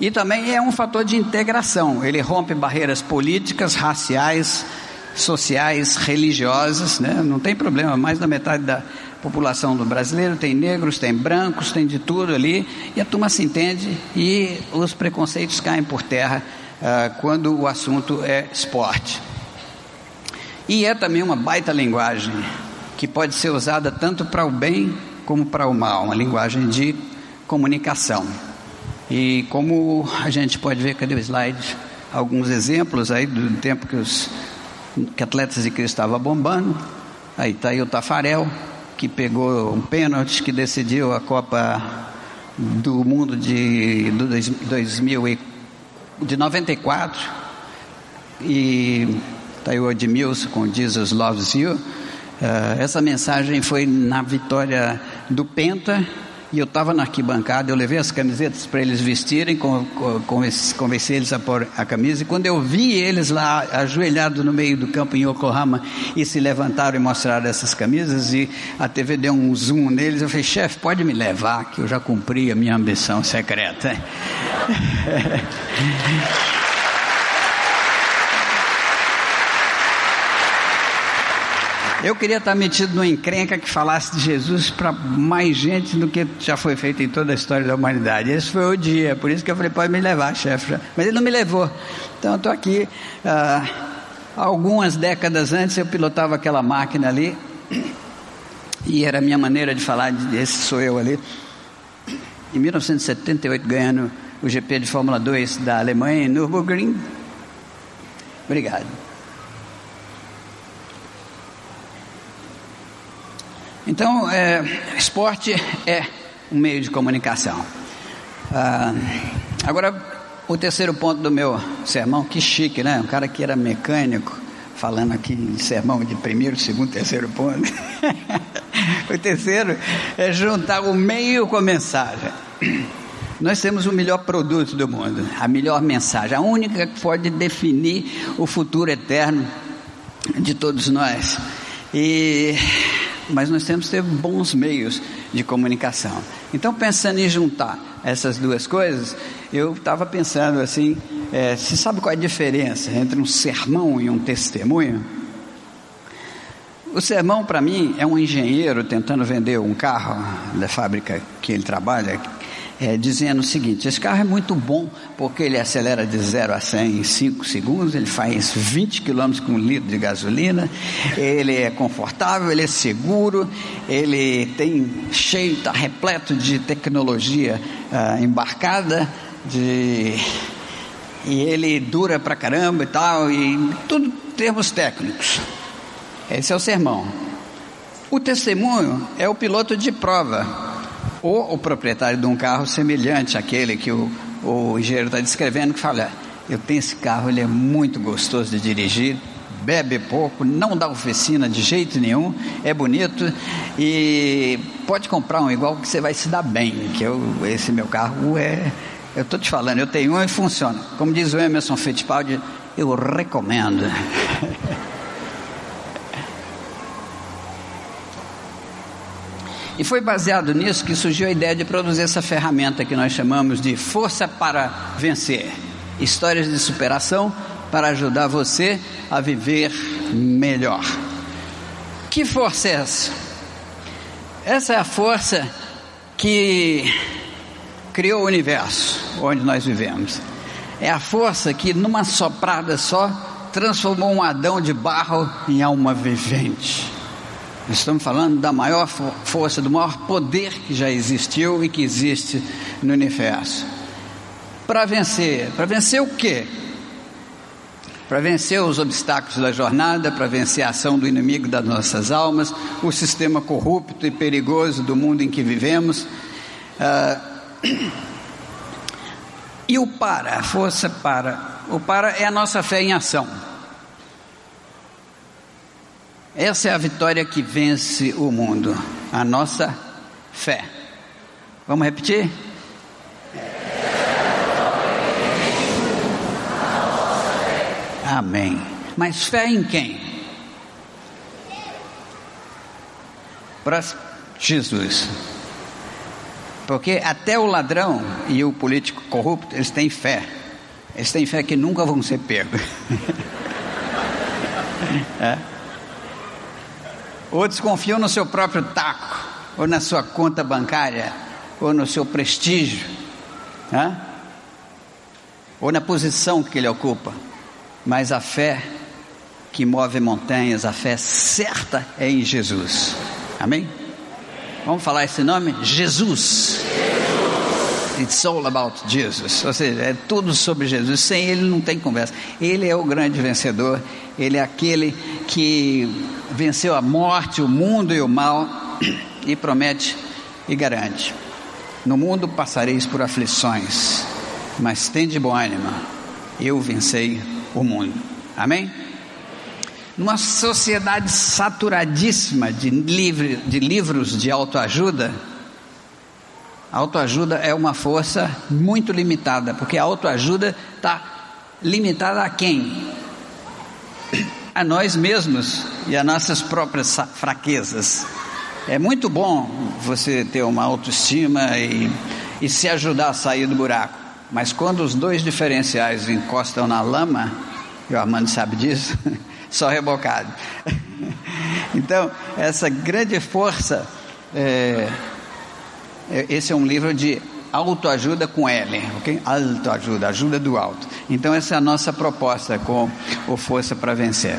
E também é um fator de integração. Ele rompe barreiras políticas, raciais, sociais, religiosas. Né? Não tem problema, mais da metade da população do brasileiro tem negros, tem brancos, tem de tudo ali. E a turma se entende e os preconceitos caem por terra uh, quando o assunto é esporte. E é também uma baita linguagem que pode ser usada tanto para o bem como para o mal uma linguagem de comunicação. E como a gente pode ver, cadê o slide? Alguns exemplos aí do tempo que os que atletas de Cristo estavam bombando. Aí está aí o Tafarel, que pegou um pênalti que decidiu a Copa do Mundo de, do 2000 e, de 94. E está aí o Edmilson com Jesus Loves You. Uh, essa mensagem foi na vitória do Penta e eu estava na arquibancada, eu levei as camisetas para eles vestirem, convenci eles a pôr a camisa, e quando eu vi eles lá ajoelhados no meio do campo em Yokohama e se levantaram e mostraram essas camisas, e a TV deu um zoom neles, eu falei, chefe, pode me levar, que eu já cumpri a minha ambição secreta. Eu queria estar metido numa encrenca que falasse de Jesus para mais gente do que já foi feito em toda a história da humanidade. Esse foi o dia, por isso que eu falei, pode me levar, chefe. Mas ele não me levou. Então eu estou aqui. Ah, algumas décadas antes eu pilotava aquela máquina ali. E era a minha maneira de falar, esse sou eu ali. Em 1978, ganhando o GP de Fórmula 2 da Alemanha em Nürburgring. Obrigado. Então, é, esporte é um meio de comunicação. Ah, agora, o terceiro ponto do meu sermão, que chique, né? Um cara que era mecânico, falando aqui em sermão de primeiro, segundo, terceiro ponto. o terceiro é juntar o meio com a mensagem. Nós temos o melhor produto do mundo, a melhor mensagem, a única que pode definir o futuro eterno de todos nós. E mas nós temos que ter bons meios de comunicação. Então, pensando em juntar essas duas coisas, eu estava pensando assim: é, você sabe qual é a diferença entre um sermão e um testemunho? O sermão, para mim, é um engenheiro tentando vender um carro da fábrica que ele trabalha, é, dizendo o seguinte: esse carro é muito bom porque ele acelera de 0 a 100 em 5 segundos, ele faz 20 km com um litro de gasolina, ele é confortável, ele é seguro, ele tem cheio, está repleto de tecnologia ah, embarcada, de, e ele dura pra caramba e tal, e tudo termos técnicos. Esse é o sermão. O testemunho é o piloto de prova ou o proprietário de um carro semelhante àquele que o, o engenheiro está descrevendo, que fala, eu tenho esse carro, ele é muito gostoso de dirigir, bebe pouco, não dá oficina de jeito nenhum, é bonito e pode comprar um igual que você vai se dar bem, que eu, esse meu carro é, eu estou te falando, eu tenho um e funciona. Como diz o Emerson Fittipaldi, eu recomendo. E foi baseado nisso que surgiu a ideia de produzir essa ferramenta que nós chamamos de Força para Vencer histórias de superação para ajudar você a viver melhor. Que força é essa? Essa é a força que criou o universo onde nós vivemos. É a força que, numa soprada só, transformou um Adão de barro em alma vivente. Estamos falando da maior força, do maior poder que já existiu e que existe no universo. Para vencer, para vencer o quê? Para vencer os obstáculos da jornada, para vencer a ação do inimigo das nossas almas, o sistema corrupto e perigoso do mundo em que vivemos. Ah, e o para, a força para. O para é a nossa fé em ação. Essa é a vitória que vence o mundo, a nossa fé. Vamos repetir? Amém. Mas fé em quem? Para Jesus. Porque até o ladrão e o político corrupto, eles têm fé. Eles têm fé que nunca vão ser pegos. é? Ou desconfiam no seu próprio taco, ou na sua conta bancária, ou no seu prestígio, né? ou na posição que ele ocupa. Mas a fé que move montanhas, a fé certa é em Jesus. Amém? Vamos falar esse nome? Jesus. It's all about Jesus. Ou seja, é tudo sobre Jesus. Sem Ele não tem conversa. Ele é o grande vencedor. Ele é aquele que venceu a morte, o mundo e o mal e promete e garante: No mundo passareis por aflições, mas tende bom ânimo. Eu vencei o mundo. Amém? Numa sociedade saturadíssima de, livre, de livros de autoajuda, autoajuda é uma força muito limitada, porque a autoajuda está limitada a quem? A nós mesmos e a nossas próprias fraquezas. É muito bom você ter uma autoestima e, e se ajudar a sair do buraco, mas quando os dois diferenciais encostam na lama, e o Armando sabe disso, só rebocado. Então, essa grande força, é, é, esse é um livro de autoajuda com L, ok? Autoajuda, ajuda do alto. Então, essa é a nossa proposta com o Força para Vencer.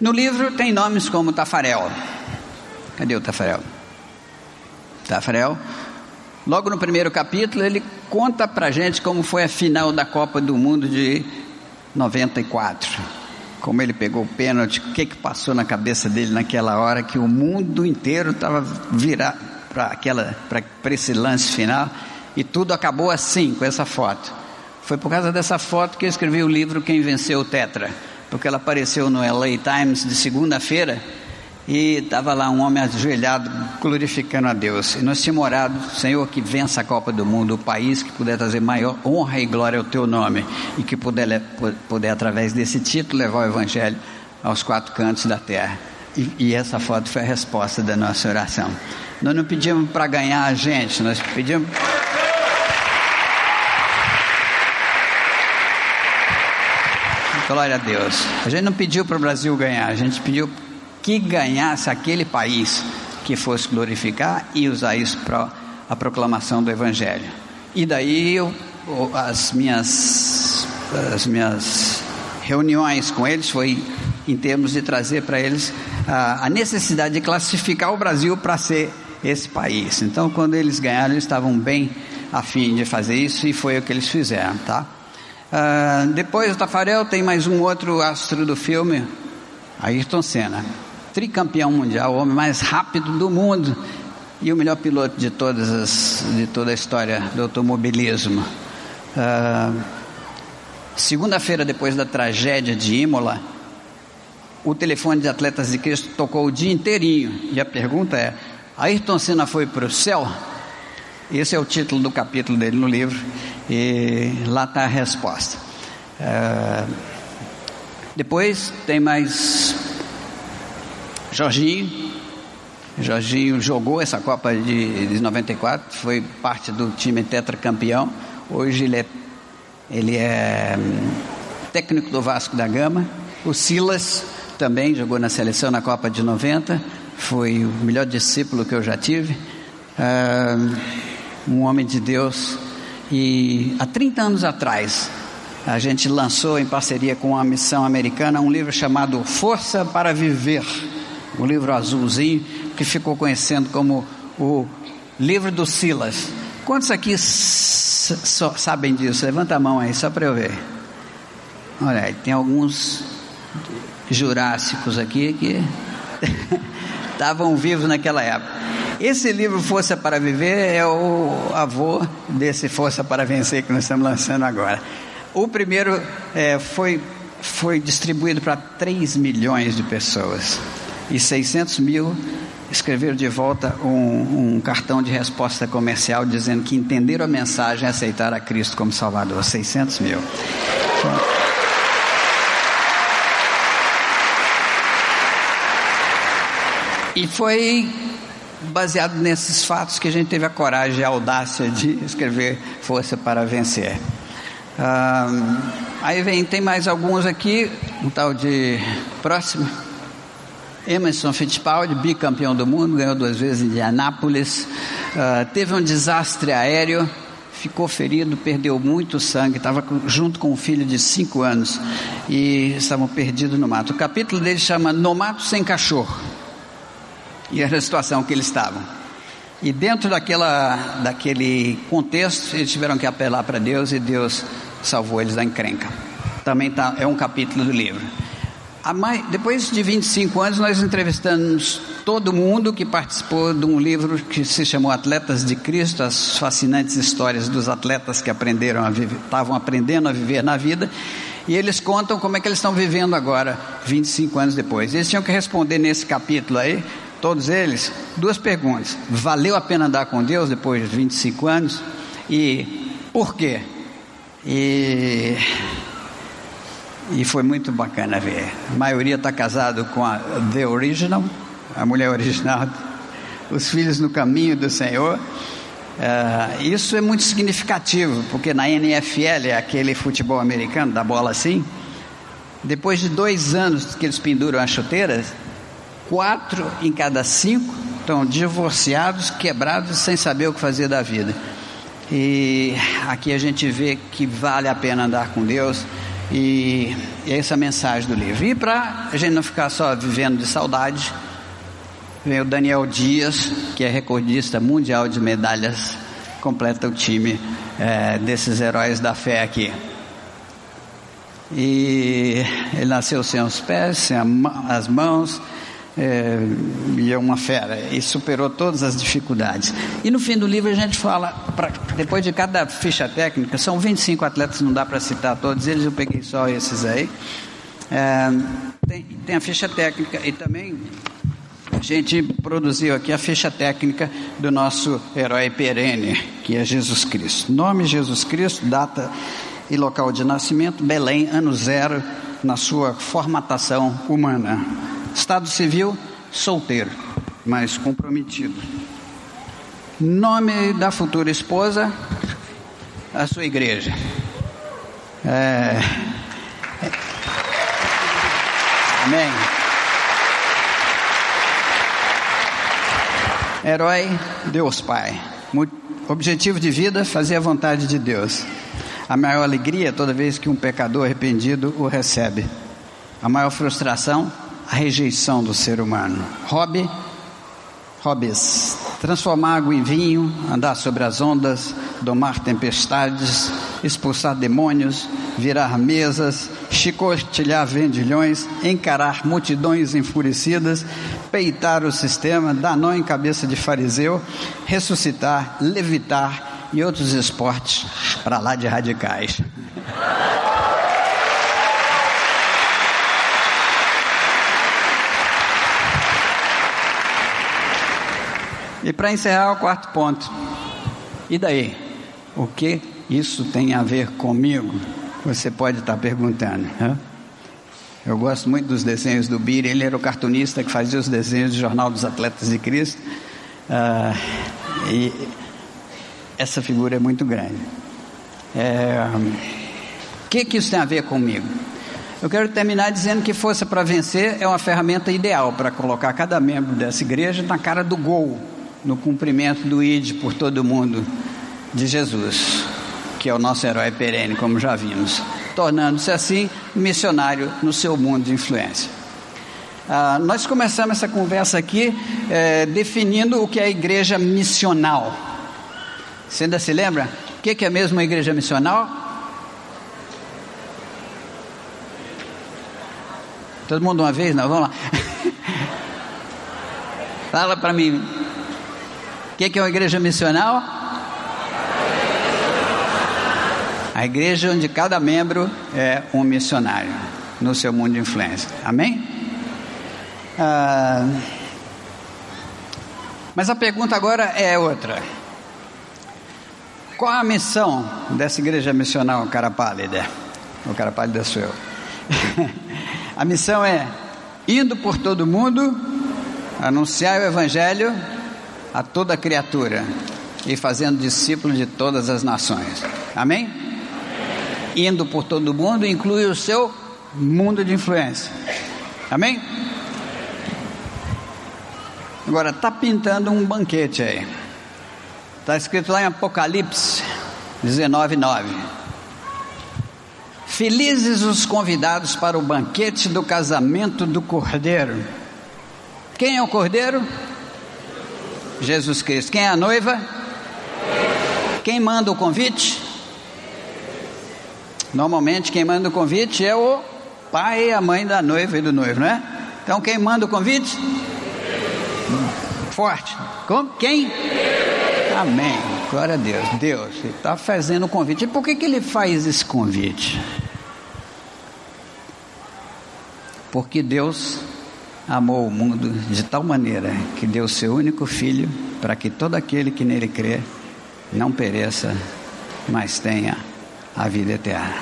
No livro tem nomes como Tafarel. Cadê o Tafarel? Tafarel. Logo no primeiro capítulo, ele conta pra gente como foi a final da Copa do Mundo de 94. Como ele pegou o pênalti, o que, que passou na cabeça dele naquela hora que o mundo inteiro estava virado para esse lance final e tudo acabou assim com essa foto. Foi por causa dessa foto que eu escrevi o livro Quem Venceu o Tetra porque ela apareceu no LA Times de segunda-feira e estava lá um homem ajoelhado glorificando a Deus. E nós tínhamos orado, Senhor, que vença a Copa do Mundo, o país que puder trazer maior honra e glória ao teu nome e que puder, puder através desse título, levar o Evangelho aos quatro cantos da terra. E, e essa foto foi a resposta da nossa oração. Nós não pedimos para ganhar a gente, nós pedimos Glória a Deus. A gente não pediu para o Brasil ganhar, a gente pediu que ganhasse aquele país que fosse glorificar e usar isso para a proclamação do Evangelho. E daí eu, as minhas as minhas reuniões com eles foi em termos de trazer para eles a, a necessidade de classificar o Brasil para ser esse país. Então, quando eles ganharam, eles estavam bem afim de fazer isso e foi o que eles fizeram, tá? Uh, depois do Tafarel tem mais um outro astro do filme, Ayrton Senna, tricampeão mundial, o homem mais rápido do mundo e o melhor piloto de todas as, de toda a história do automobilismo. Uh, Segunda-feira depois da tragédia de Imola, o telefone de Atletas de Cristo tocou o dia inteirinho e a pergunta é: Ayrton Senna foi para o céu? Esse é o título do capítulo dele no livro, e lá está a resposta. É, depois tem mais Jorginho. Jorginho jogou essa Copa de, de 94, foi parte do time tetracampeão. Hoje ele é, ele é hum, técnico do Vasco da Gama. O Silas também jogou na seleção na Copa de 90, foi o melhor discípulo que eu já tive. Uh, um homem de Deus. E há 30 anos atrás, a gente lançou em parceria com a missão americana um livro chamado Força para Viver, um livro azulzinho que ficou conhecendo como o livro do Silas. Quantos aqui sabem disso? Levanta a mão aí, só para eu ver. Olha tem alguns jurássicos aqui que estavam vivos naquela época. Esse livro Força para Viver é o avô desse Força para Vencer que nós estamos lançando agora. O primeiro é, foi, foi distribuído para 3 milhões de pessoas e 600 mil escreveram de volta um, um, cartão de resposta comercial dizendo que entenderam a mensagem e aceitaram a Cristo como Salvador. 600 mil. E foi baseado nesses fatos que a gente teve a coragem e a audácia de escrever Força para Vencer. Ah, aí vem, tem mais alguns aqui, um tal de próximo. Emerson Fittipaldi, bicampeão do mundo, ganhou duas vezes em Indianápolis. Ah, teve um desastre aéreo, ficou ferido, perdeu muito sangue, estava junto com um filho de cinco anos e estavam perdidos no mato. O capítulo dele chama No Mato Sem Cachorro e era a situação que eles estavam. E dentro daquela, daquele contexto, eles tiveram que apelar para Deus e Deus salvou eles da encrenca. Também tá, é um capítulo do livro. Depois de 25 anos, nós entrevistamos todo mundo que participou de um livro que se chamou Atletas de Cristo, as fascinantes histórias dos atletas que aprenderam a viver, estavam aprendendo a viver na vida. E eles contam como é que eles estão vivendo agora, 25 anos depois. Eles tinham que responder nesse capítulo aí todos eles, duas perguntas. Valeu a pena andar com Deus depois de 25 anos? E por quê? E, e foi muito bacana ver. A maioria está casado com a The Original, a mulher original, os filhos no caminho do Senhor. Uh, isso é muito significativo, porque na NFL, aquele futebol americano da bola assim, depois de dois anos que eles penduram as chuteiras, quatro em cada cinco estão divorciados, quebrados, sem saber o que fazer da vida. E aqui a gente vê que vale a pena andar com Deus. E, e essa é a mensagem do livro. E para a gente não ficar só vivendo de saudade, vem o Daniel Dias, que é recordista mundial de medalhas, completa o time é, desses heróis da fé aqui. E ele nasceu sem os pés, sem as mãos, é, e é uma fera, e superou todas as dificuldades. E no fim do livro a gente fala, pra, depois de cada ficha técnica, são 25 atletas, não dá para citar todos eles, eu peguei só esses aí. É, tem, tem a ficha técnica e também a gente produziu aqui a ficha técnica do nosso herói perene, que é Jesus Cristo. Nome Jesus Cristo, data e local de nascimento, Belém, ano zero, na sua formatação humana. Estado civil, solteiro, mas comprometido. Nome da futura esposa, a sua igreja. É... Amém. Herói, Deus Pai. Objetivo de vida, fazer a vontade de Deus. A maior alegria toda vez que um pecador arrependido o recebe. A maior frustração, a rejeição do ser humano. Hobby, hobbies. Transformar água em vinho, andar sobre as ondas, domar tempestades, expulsar demônios, virar mesas, chicotilhar vendilhões, encarar multidões enfurecidas, peitar o sistema, dar nó em cabeça de fariseu, ressuscitar, levitar e outros esportes para lá de radicais. E para encerrar o quarto ponto, e daí? O que isso tem a ver comigo? Você pode estar perguntando. Né? Eu gosto muito dos desenhos do Bira, ele era o cartunista que fazia os desenhos do Jornal dos Atletas de Cristo. Ah, e essa figura é muito grande. É, o que, que isso tem a ver comigo? Eu quero terminar dizendo que Força para Vencer é uma ferramenta ideal para colocar cada membro dessa igreja na cara do gol, no cumprimento do ID por todo mundo de Jesus, que é o nosso herói perene, como já vimos tornando-se assim missionário no seu mundo de influência. Ah, nós começamos essa conversa aqui eh, definindo o que é a igreja missional. Você ainda se lembra? O que é mesmo a igreja missional? Todo mundo uma vez? Não, vamos lá. Fala para mim. O que é uma igreja missional? A igreja onde cada membro é um missionário no seu mundo de influência. Amém? Ah, mas a pergunta agora é outra. Qual a missão dessa igreja missional cara pálida? O cara pálida sou eu. a missão é indo por todo mundo, anunciar o evangelho a toda criatura e fazendo discípulos de todas as nações. Amém? indo por todo mundo inclui o seu mundo de influência. Amém? Agora, está pintando um banquete aí. Está escrito lá em Apocalipse 19, 9. Felizes os convidados para o banquete do casamento do Cordeiro. Quem é o Cordeiro? Jesus Cristo. Quem é a noiva? Quem manda o convite? Normalmente quem manda o convite é o pai e a mãe da noiva e do noivo, não é? Então quem manda o convite? Forte. Como? Quem? Amém. Glória a Deus. Deus está fazendo o convite. E por que, que ele faz esse convite? Porque Deus amou o mundo de tal maneira que deu seu único filho para que todo aquele que nele crê não pereça, mas tenha a vida eterna.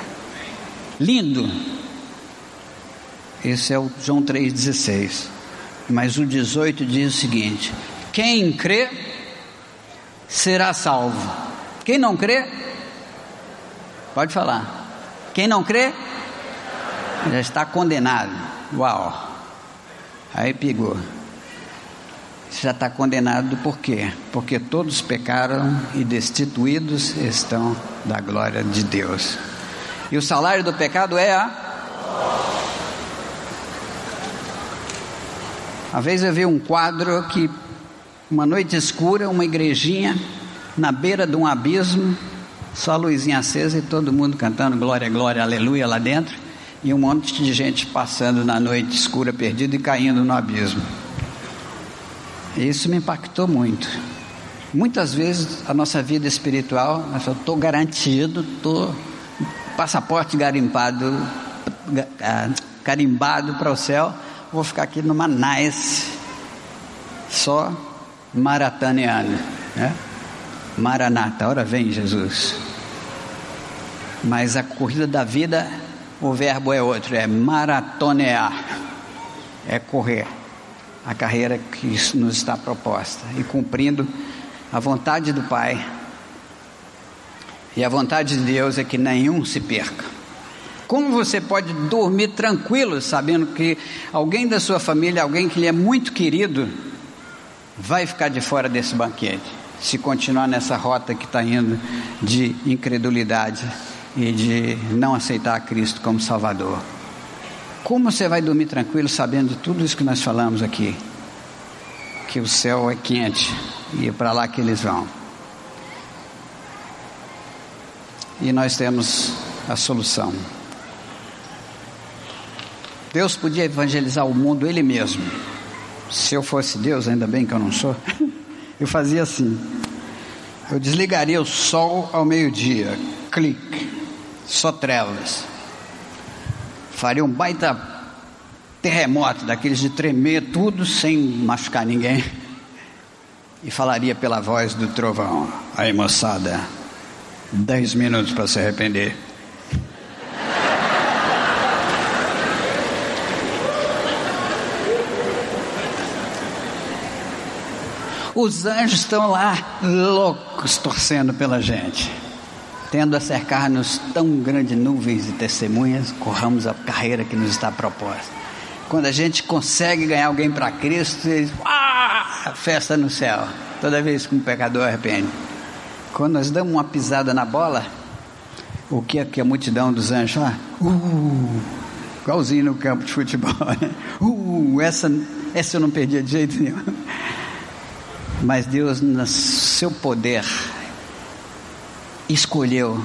Lindo. Esse é o João 3,16. Mas o 18 diz o seguinte: quem crê será salvo. Quem não crê, pode falar. Quem não crê, já está condenado. Uau! Aí pegou. Já está condenado por quê? Porque todos pecaram e destituídos estão da glória de Deus. E o salário do pecado é a. Uma vez eu vi um quadro que, uma noite escura, uma igrejinha na beira de um abismo, só a luzinha acesa e todo mundo cantando glória, glória, aleluia lá dentro, e um monte de gente passando na noite escura, perdida e caindo no abismo. Isso me impactou muito. Muitas vezes a nossa vida espiritual, eu estou garantido, estou passaporte garimpado, ah, carimbado para o céu, vou ficar aqui numa nice, só marataneando, né? Maranata, hora vem Jesus. Mas a corrida da vida, o verbo é outro, é maratonear, é correr a carreira que nos está proposta e cumprindo a vontade do Pai. E a vontade de Deus é que nenhum se perca. Como você pode dormir tranquilo sabendo que alguém da sua família, alguém que lhe é muito querido, vai ficar de fora desse banquete, se continuar nessa rota que está indo de incredulidade e de não aceitar Cristo como Salvador. Como você vai dormir tranquilo sabendo tudo isso que nós falamos aqui? Que o céu é quente e é para lá que eles vão. E nós temos a solução. Deus podia evangelizar o mundo Ele mesmo. Se eu fosse Deus, ainda bem que eu não sou, eu fazia assim: eu desligaria o sol ao meio-dia, clique, só trevas faria um baita terremoto, daqueles de tremer tudo sem machucar ninguém. E falaria pela voz do trovão: Aí moçada, dez minutos para se arrepender. Os anjos estão lá loucos torcendo pela gente tendo a cercar-nos tão grandes nuvens de testemunhas, corramos a carreira que nos está proposta. Quando a gente consegue ganhar alguém para Cristo, eles, ah, festa no céu, toda vez que um pecador arrepende. Quando nós damos uma pisada na bola, o que é que a multidão dos anjos lá? Uh, igualzinho no campo de futebol. Uh, essa, essa eu não perdia de jeito nenhum. Mas Deus, no seu poder, escolheu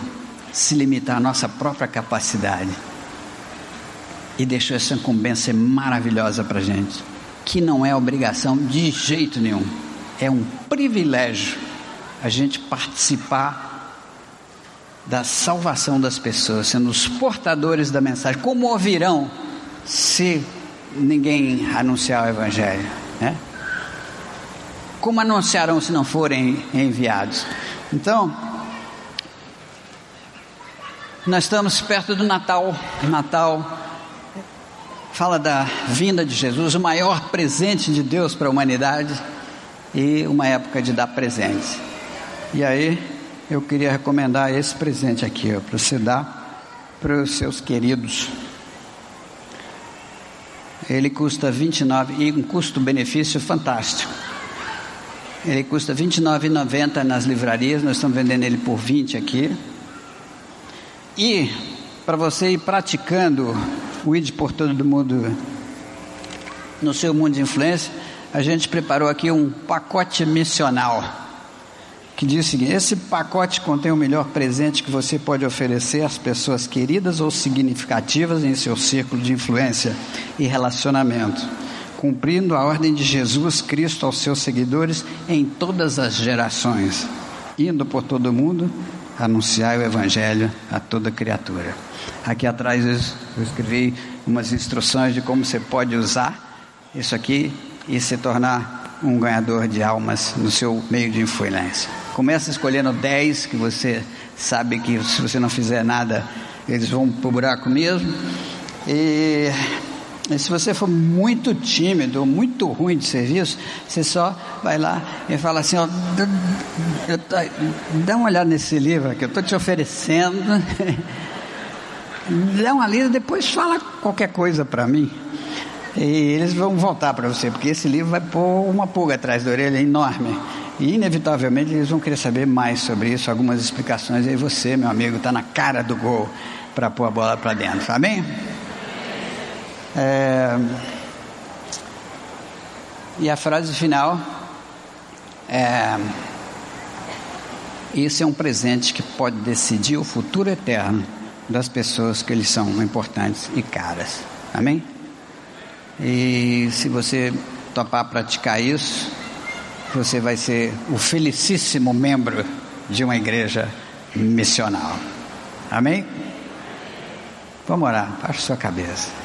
se limitar à nossa própria capacidade e deixou essa incumbência maravilhosa para a gente, que não é obrigação de jeito nenhum, é um privilégio a gente participar da salvação das pessoas, sendo os portadores da mensagem. Como ouvirão se ninguém anunciar o Evangelho? Né? Como anunciarão se não forem enviados? Então, nós estamos perto do Natal. Natal fala da vinda de Jesus, o maior presente de Deus para a humanidade e uma época de dar presente. E aí eu queria recomendar esse presente aqui para você dar para os seus queridos. Ele custa 29 e um custo-benefício fantástico. Ele custa R$ 29,90 nas livrarias, nós estamos vendendo ele por 20 aqui. E para você ir praticando o ID por todo mundo no seu mundo de influência, a gente preparou aqui um pacote missional que diz o seguinte: esse pacote contém o melhor presente que você pode oferecer às pessoas queridas ou significativas em seu círculo de influência e relacionamento, cumprindo a ordem de Jesus Cristo aos seus seguidores em todas as gerações, indo por todo mundo anunciar o Evangelho a toda criatura. Aqui atrás eu escrevi umas instruções de como você pode usar isso aqui e se tornar um ganhador de almas no seu meio de influência. Começa escolhendo 10 que você sabe que se você não fizer nada, eles vão para o buraco mesmo. E E se você for muito tímido muito ruim de serviço, você só vai lá e fala assim: ó, dá uma olhada nesse livro que eu estou te oferecendo. dá uma lida, depois fala qualquer coisa para mim. E eles vão voltar para você, porque esse livro vai pôr uma pulga atrás da orelha enorme. E inevitavelmente eles vão querer saber mais sobre isso, algumas explicações. E aí você, meu amigo, está na cara do gol para pôr a bola para dentro, tá bem? É... E a frase final é: Esse é um presente que pode decidir o futuro eterno das pessoas que eles são importantes e caras. Amém? E se você topar praticar isso, você vai ser o felicíssimo membro de uma igreja missional. Amém? Vamos orar, baixe sua cabeça.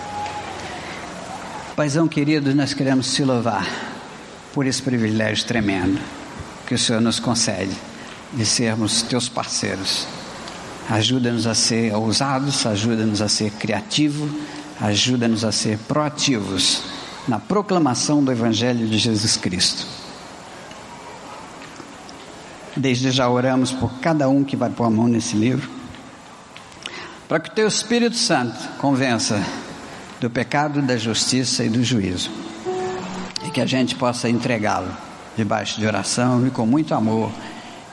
Paizão querido, nós queremos te louvar por esse privilégio tremendo que o Senhor nos concede de sermos teus parceiros. Ajuda-nos a ser ousados, ajuda-nos a ser criativos, ajuda-nos a ser proativos na proclamação do Evangelho de Jesus Cristo. Desde já oramos por cada um que vai pôr a mão nesse livro, para que o teu Espírito Santo convença do pecado, da justiça e do juízo. E que a gente possa entregá-lo debaixo de oração e com muito amor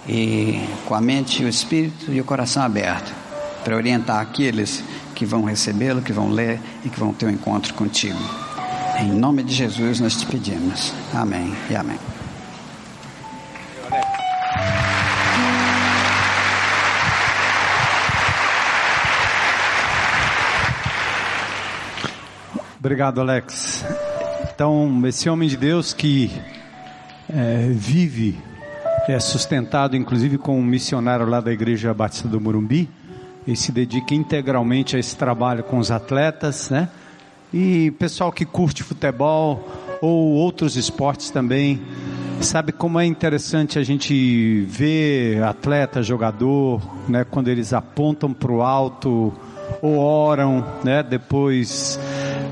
e com a mente, o espírito e o coração aberto para orientar aqueles que vão recebê-lo, que vão ler e que vão ter um encontro contigo. Em nome de Jesus nós te pedimos. Amém e amém. Obrigado, Alex. Então, esse homem de Deus que é, vive, é sustentado inclusive com um missionário lá da Igreja Batista do Morumbi, e se dedica integralmente a esse trabalho com os atletas, né? E pessoal que curte futebol ou outros esportes também, sabe como é interessante a gente ver atleta, jogador, né? Quando eles apontam para o alto ou oram, né? Depois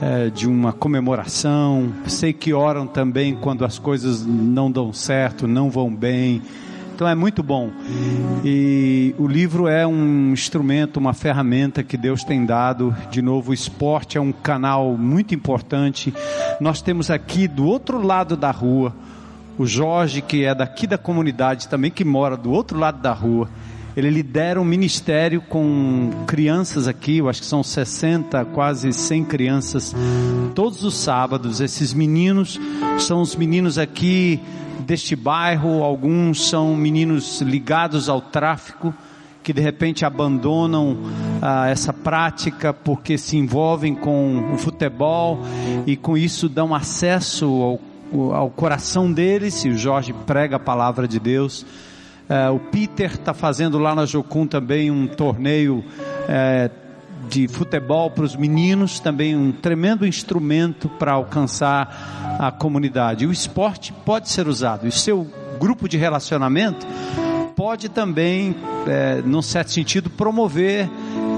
é, de uma comemoração. Sei que oram também quando as coisas não dão certo, não vão bem. Então é muito bom. E o livro é um instrumento, uma ferramenta que Deus tem dado. De novo, o esporte é um canal muito importante. Nós temos aqui do outro lado da rua o Jorge, que é daqui da comunidade também, que mora do outro lado da rua ele lidera um ministério com crianças aqui, eu acho que são 60, quase 100 crianças, todos os sábados. Esses meninos são os meninos aqui deste bairro, alguns são meninos ligados ao tráfico que de repente abandonam ah, essa prática porque se envolvem com o futebol e com isso dão acesso ao, ao coração deles. E o Jorge prega a palavra de Deus. É, o Peter está fazendo lá na Jocum também um torneio é, de futebol para os meninos, também um tremendo instrumento para alcançar a comunidade. o esporte pode ser usado. E o seu grupo de relacionamento pode também, é, num certo sentido, promover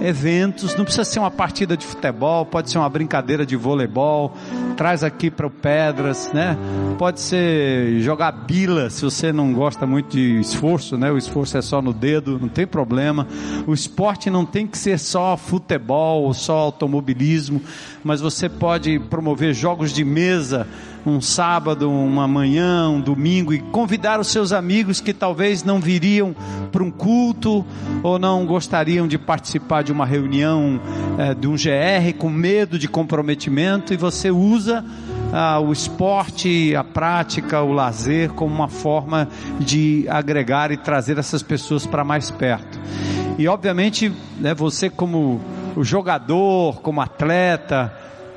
eventos, não precisa ser uma partida de futebol, pode ser uma brincadeira de voleibol, traz aqui para o Pedras, né? Pode ser jogar bila, se você não gosta muito de esforço, né? O esforço é só no dedo, não tem problema. O esporte não tem que ser só futebol só automobilismo, mas você pode promover jogos de mesa um sábado, uma manhã, um domingo e convidar os seus amigos que talvez não viriam para um culto ou não gostariam de participar de uma reunião é, de um GR com medo de comprometimento e você usa ah, o esporte, a prática, o lazer como uma forma de agregar e trazer essas pessoas para mais perto. E obviamente, né, você como o jogador, como atleta,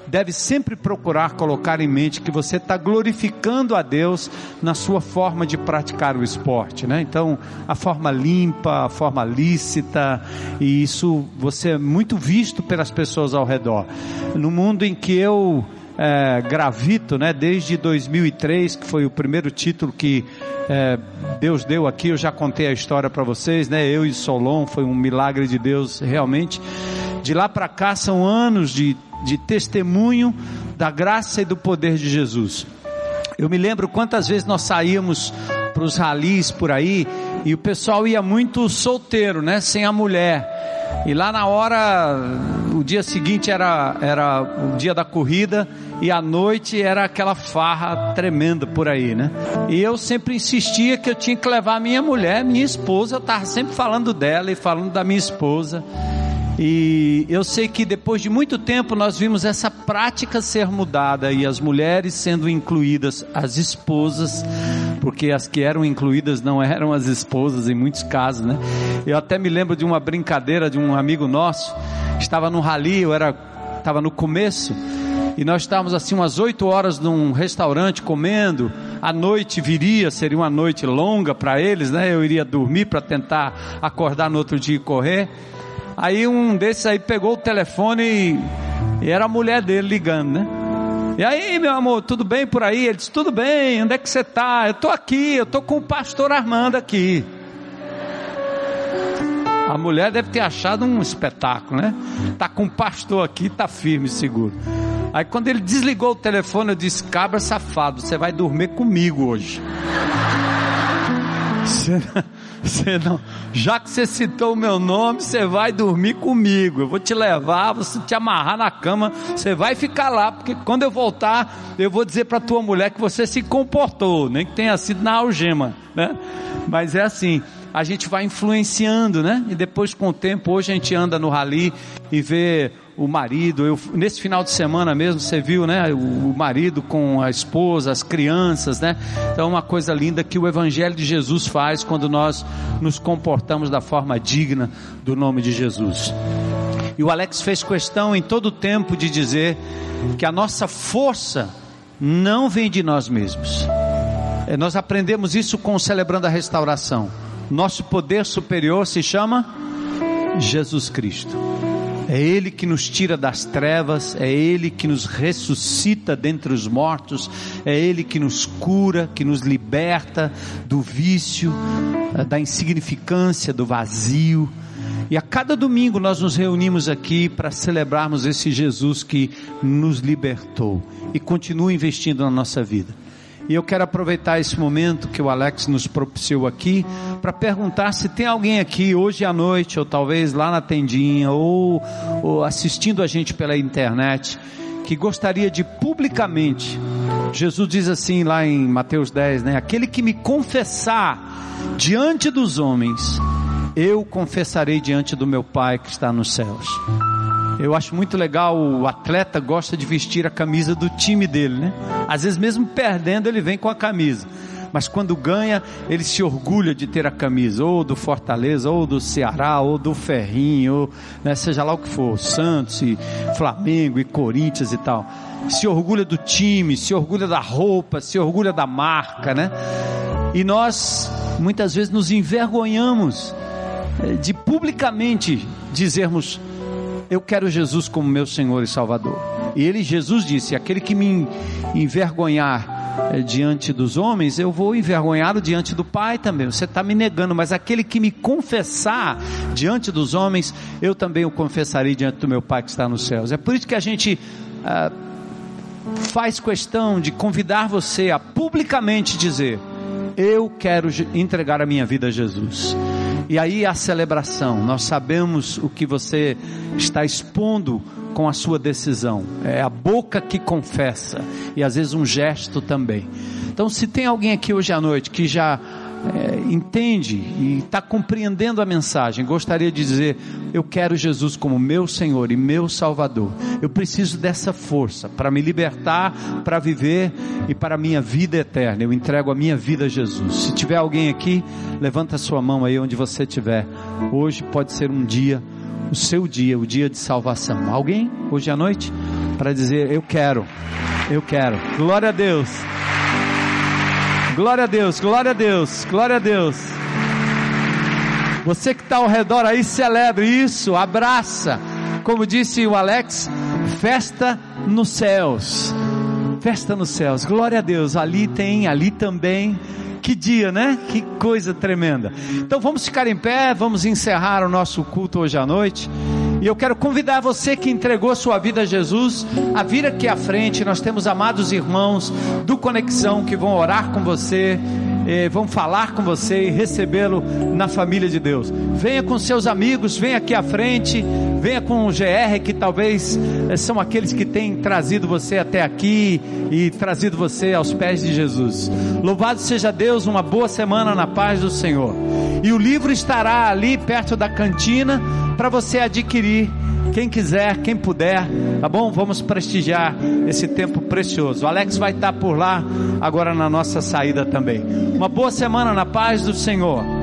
deve sempre procurar colocar em mente que você está glorificando a Deus na sua forma de praticar o esporte, né? Então, a forma limpa, a forma lícita, e isso você é muito visto pelas pessoas ao redor. No mundo em que eu é, gravito, né? Desde 2003, que foi o primeiro título que é, Deus deu aqui. Eu já contei a história para vocês, né? Eu e Solon, foi um milagre de Deus realmente. De lá para cá são anos de, de testemunho da graça e do poder de Jesus. Eu me lembro quantas vezes nós saíamos para os ralis por aí e o pessoal ia muito solteiro, né? Sem a mulher. E lá na hora, o dia seguinte era, era o dia da corrida e à noite era aquela farra tremenda por aí, né? E eu sempre insistia que eu tinha que levar minha mulher, minha esposa, eu estava sempre falando dela e falando da minha esposa. E eu sei que depois de muito tempo nós vimos essa prática ser mudada e as mulheres sendo incluídas, as esposas, porque as que eram incluídas não eram as esposas em muitos casos, né? Eu até me lembro de uma brincadeira de um amigo nosso, estava no rally, eu era estava no começo, e nós estávamos assim umas oito horas num restaurante comendo, a noite viria, seria uma noite longa para eles, né? Eu iria dormir para tentar acordar no outro dia e correr. Aí um desses aí pegou o telefone e, e era a mulher dele ligando, né? E aí, meu amor, tudo bem por aí? Ele disse: Tudo bem, onde é que você está? Eu estou aqui, eu estou com o pastor Armando aqui. A mulher deve ter achado um espetáculo, né? Tá com o pastor aqui, tá firme, seguro. Aí quando ele desligou o telefone, eu disse: Cabra safado, você vai dormir comigo hoje. Você não, já que você citou o meu nome, você vai dormir comigo. Eu vou te levar, vou te amarrar na cama. Você vai ficar lá, porque quando eu voltar, eu vou dizer para tua mulher que você se comportou, nem que tenha sido na algema, né? Mas é assim a gente vai influenciando, né? E depois com o tempo, hoje a gente anda no rally e vê o marido, eu, nesse final de semana mesmo, você viu, né? O, o, marido com a esposa, as crianças, né? Então, é uma coisa linda que o Evangelho de Jesus faz quando nós nos comportamos da forma digna do nome de Jesus. E o Alex fez questão em todo o tempo de dizer que a nossa força não vem de nós mesmos. É, nós aprendemos isso com celebrando a restauração. Nosso poder superior se chama Jesus Cristo. É Ele que nos tira das trevas, é Ele que nos ressuscita dentre os mortos, é Ele que nos cura, que nos liberta do vício, eh, da insignificância, do vazio. E a cada domingo nós nos reunimos aqui para celebrarmos esse Jesus que nos libertou e continua investindo na nossa vida. E eu quero aproveitar esse momento que o Alex nos propiciou aqui para perguntar se tem alguém aqui hoje à noite, ou talvez lá na tendinha, ou, ou assistindo a gente pela internet, que gostaria de publicamente, Jesus diz assim lá em Mateus 10, né? Aquele que me confessar diante dos homens, eu confessarei diante do meu Pai que está nos céus. Eu acho muito legal, o atleta gosta de vestir a camisa do time dele, né? Às vezes mesmo perdendo ele vem com a camisa. Mas quando ganha, ele se orgulha de ter a camisa, ou do Fortaleza, ou do Ceará, ou do Ferrinho, ou, né, seja lá o que for, Santos, e Flamengo e Corinthians e tal. Se orgulha do time, se orgulha da roupa, se orgulha da marca, né? E nós muitas vezes nos envergonhamos eh, de publicamente dizermos eu quero Jesus como meu Senhor e Salvador. E ele, Jesus disse: aquele que me envergonhar é, diante dos homens, eu vou envergonhá-lo diante do Pai também. Você está me negando, mas aquele que me confessar diante dos homens, eu também o confessarei diante do meu Pai que está nos céus. É por isso que a gente ah, faz questão de convidar você a publicamente dizer: Eu quero entregar a minha vida a Jesus. E aí a celebração, nós sabemos o que você está expondo com a sua decisão. É a boca que confessa e às vezes um gesto também. Então, se tem alguém aqui hoje à noite que já é, entende e está compreendendo a mensagem, gostaria de dizer: Eu quero Jesus como meu Senhor e meu Salvador. Eu preciso dessa força para me libertar, para viver e para a minha vida eterna. Eu entrego a minha vida a Jesus. Se tiver alguém aqui, levanta a sua mão aí onde você estiver. Hoje pode ser um dia, o seu dia, o dia de salvação. Alguém hoje à noite para dizer: Eu quero, eu quero. Glória a Deus. Glória a Deus, glória a Deus, glória a Deus. Você que está ao redor aí, celebre isso, abraça. Como disse o Alex, festa nos céus. festa nos céus. Glória a Deus. Ali tem, ali também. Que dia, né? Que coisa tremenda. Então vamos ficar em pé, vamos encerrar o nosso culto hoje à noite. E eu quero convidar você que entregou sua vida a Jesus a vir aqui à frente. Nós temos amados irmãos do Conexão que vão orar com você eh, vão falar com você e recebê-lo na família de Deus. Venha com seus amigos, venha aqui à frente, venha com o GR, que talvez eh, são aqueles que têm trazido você até aqui e trazido você aos pés de Jesus. Louvado seja Deus, uma boa semana na paz do Senhor. E o livro estará ali perto da cantina para você adquirir quem quiser, quem puder, tá bom? Vamos prestigiar esse tempo precioso. O Alex vai estar por lá agora na nossa saída também. Uma boa semana na paz do Senhor.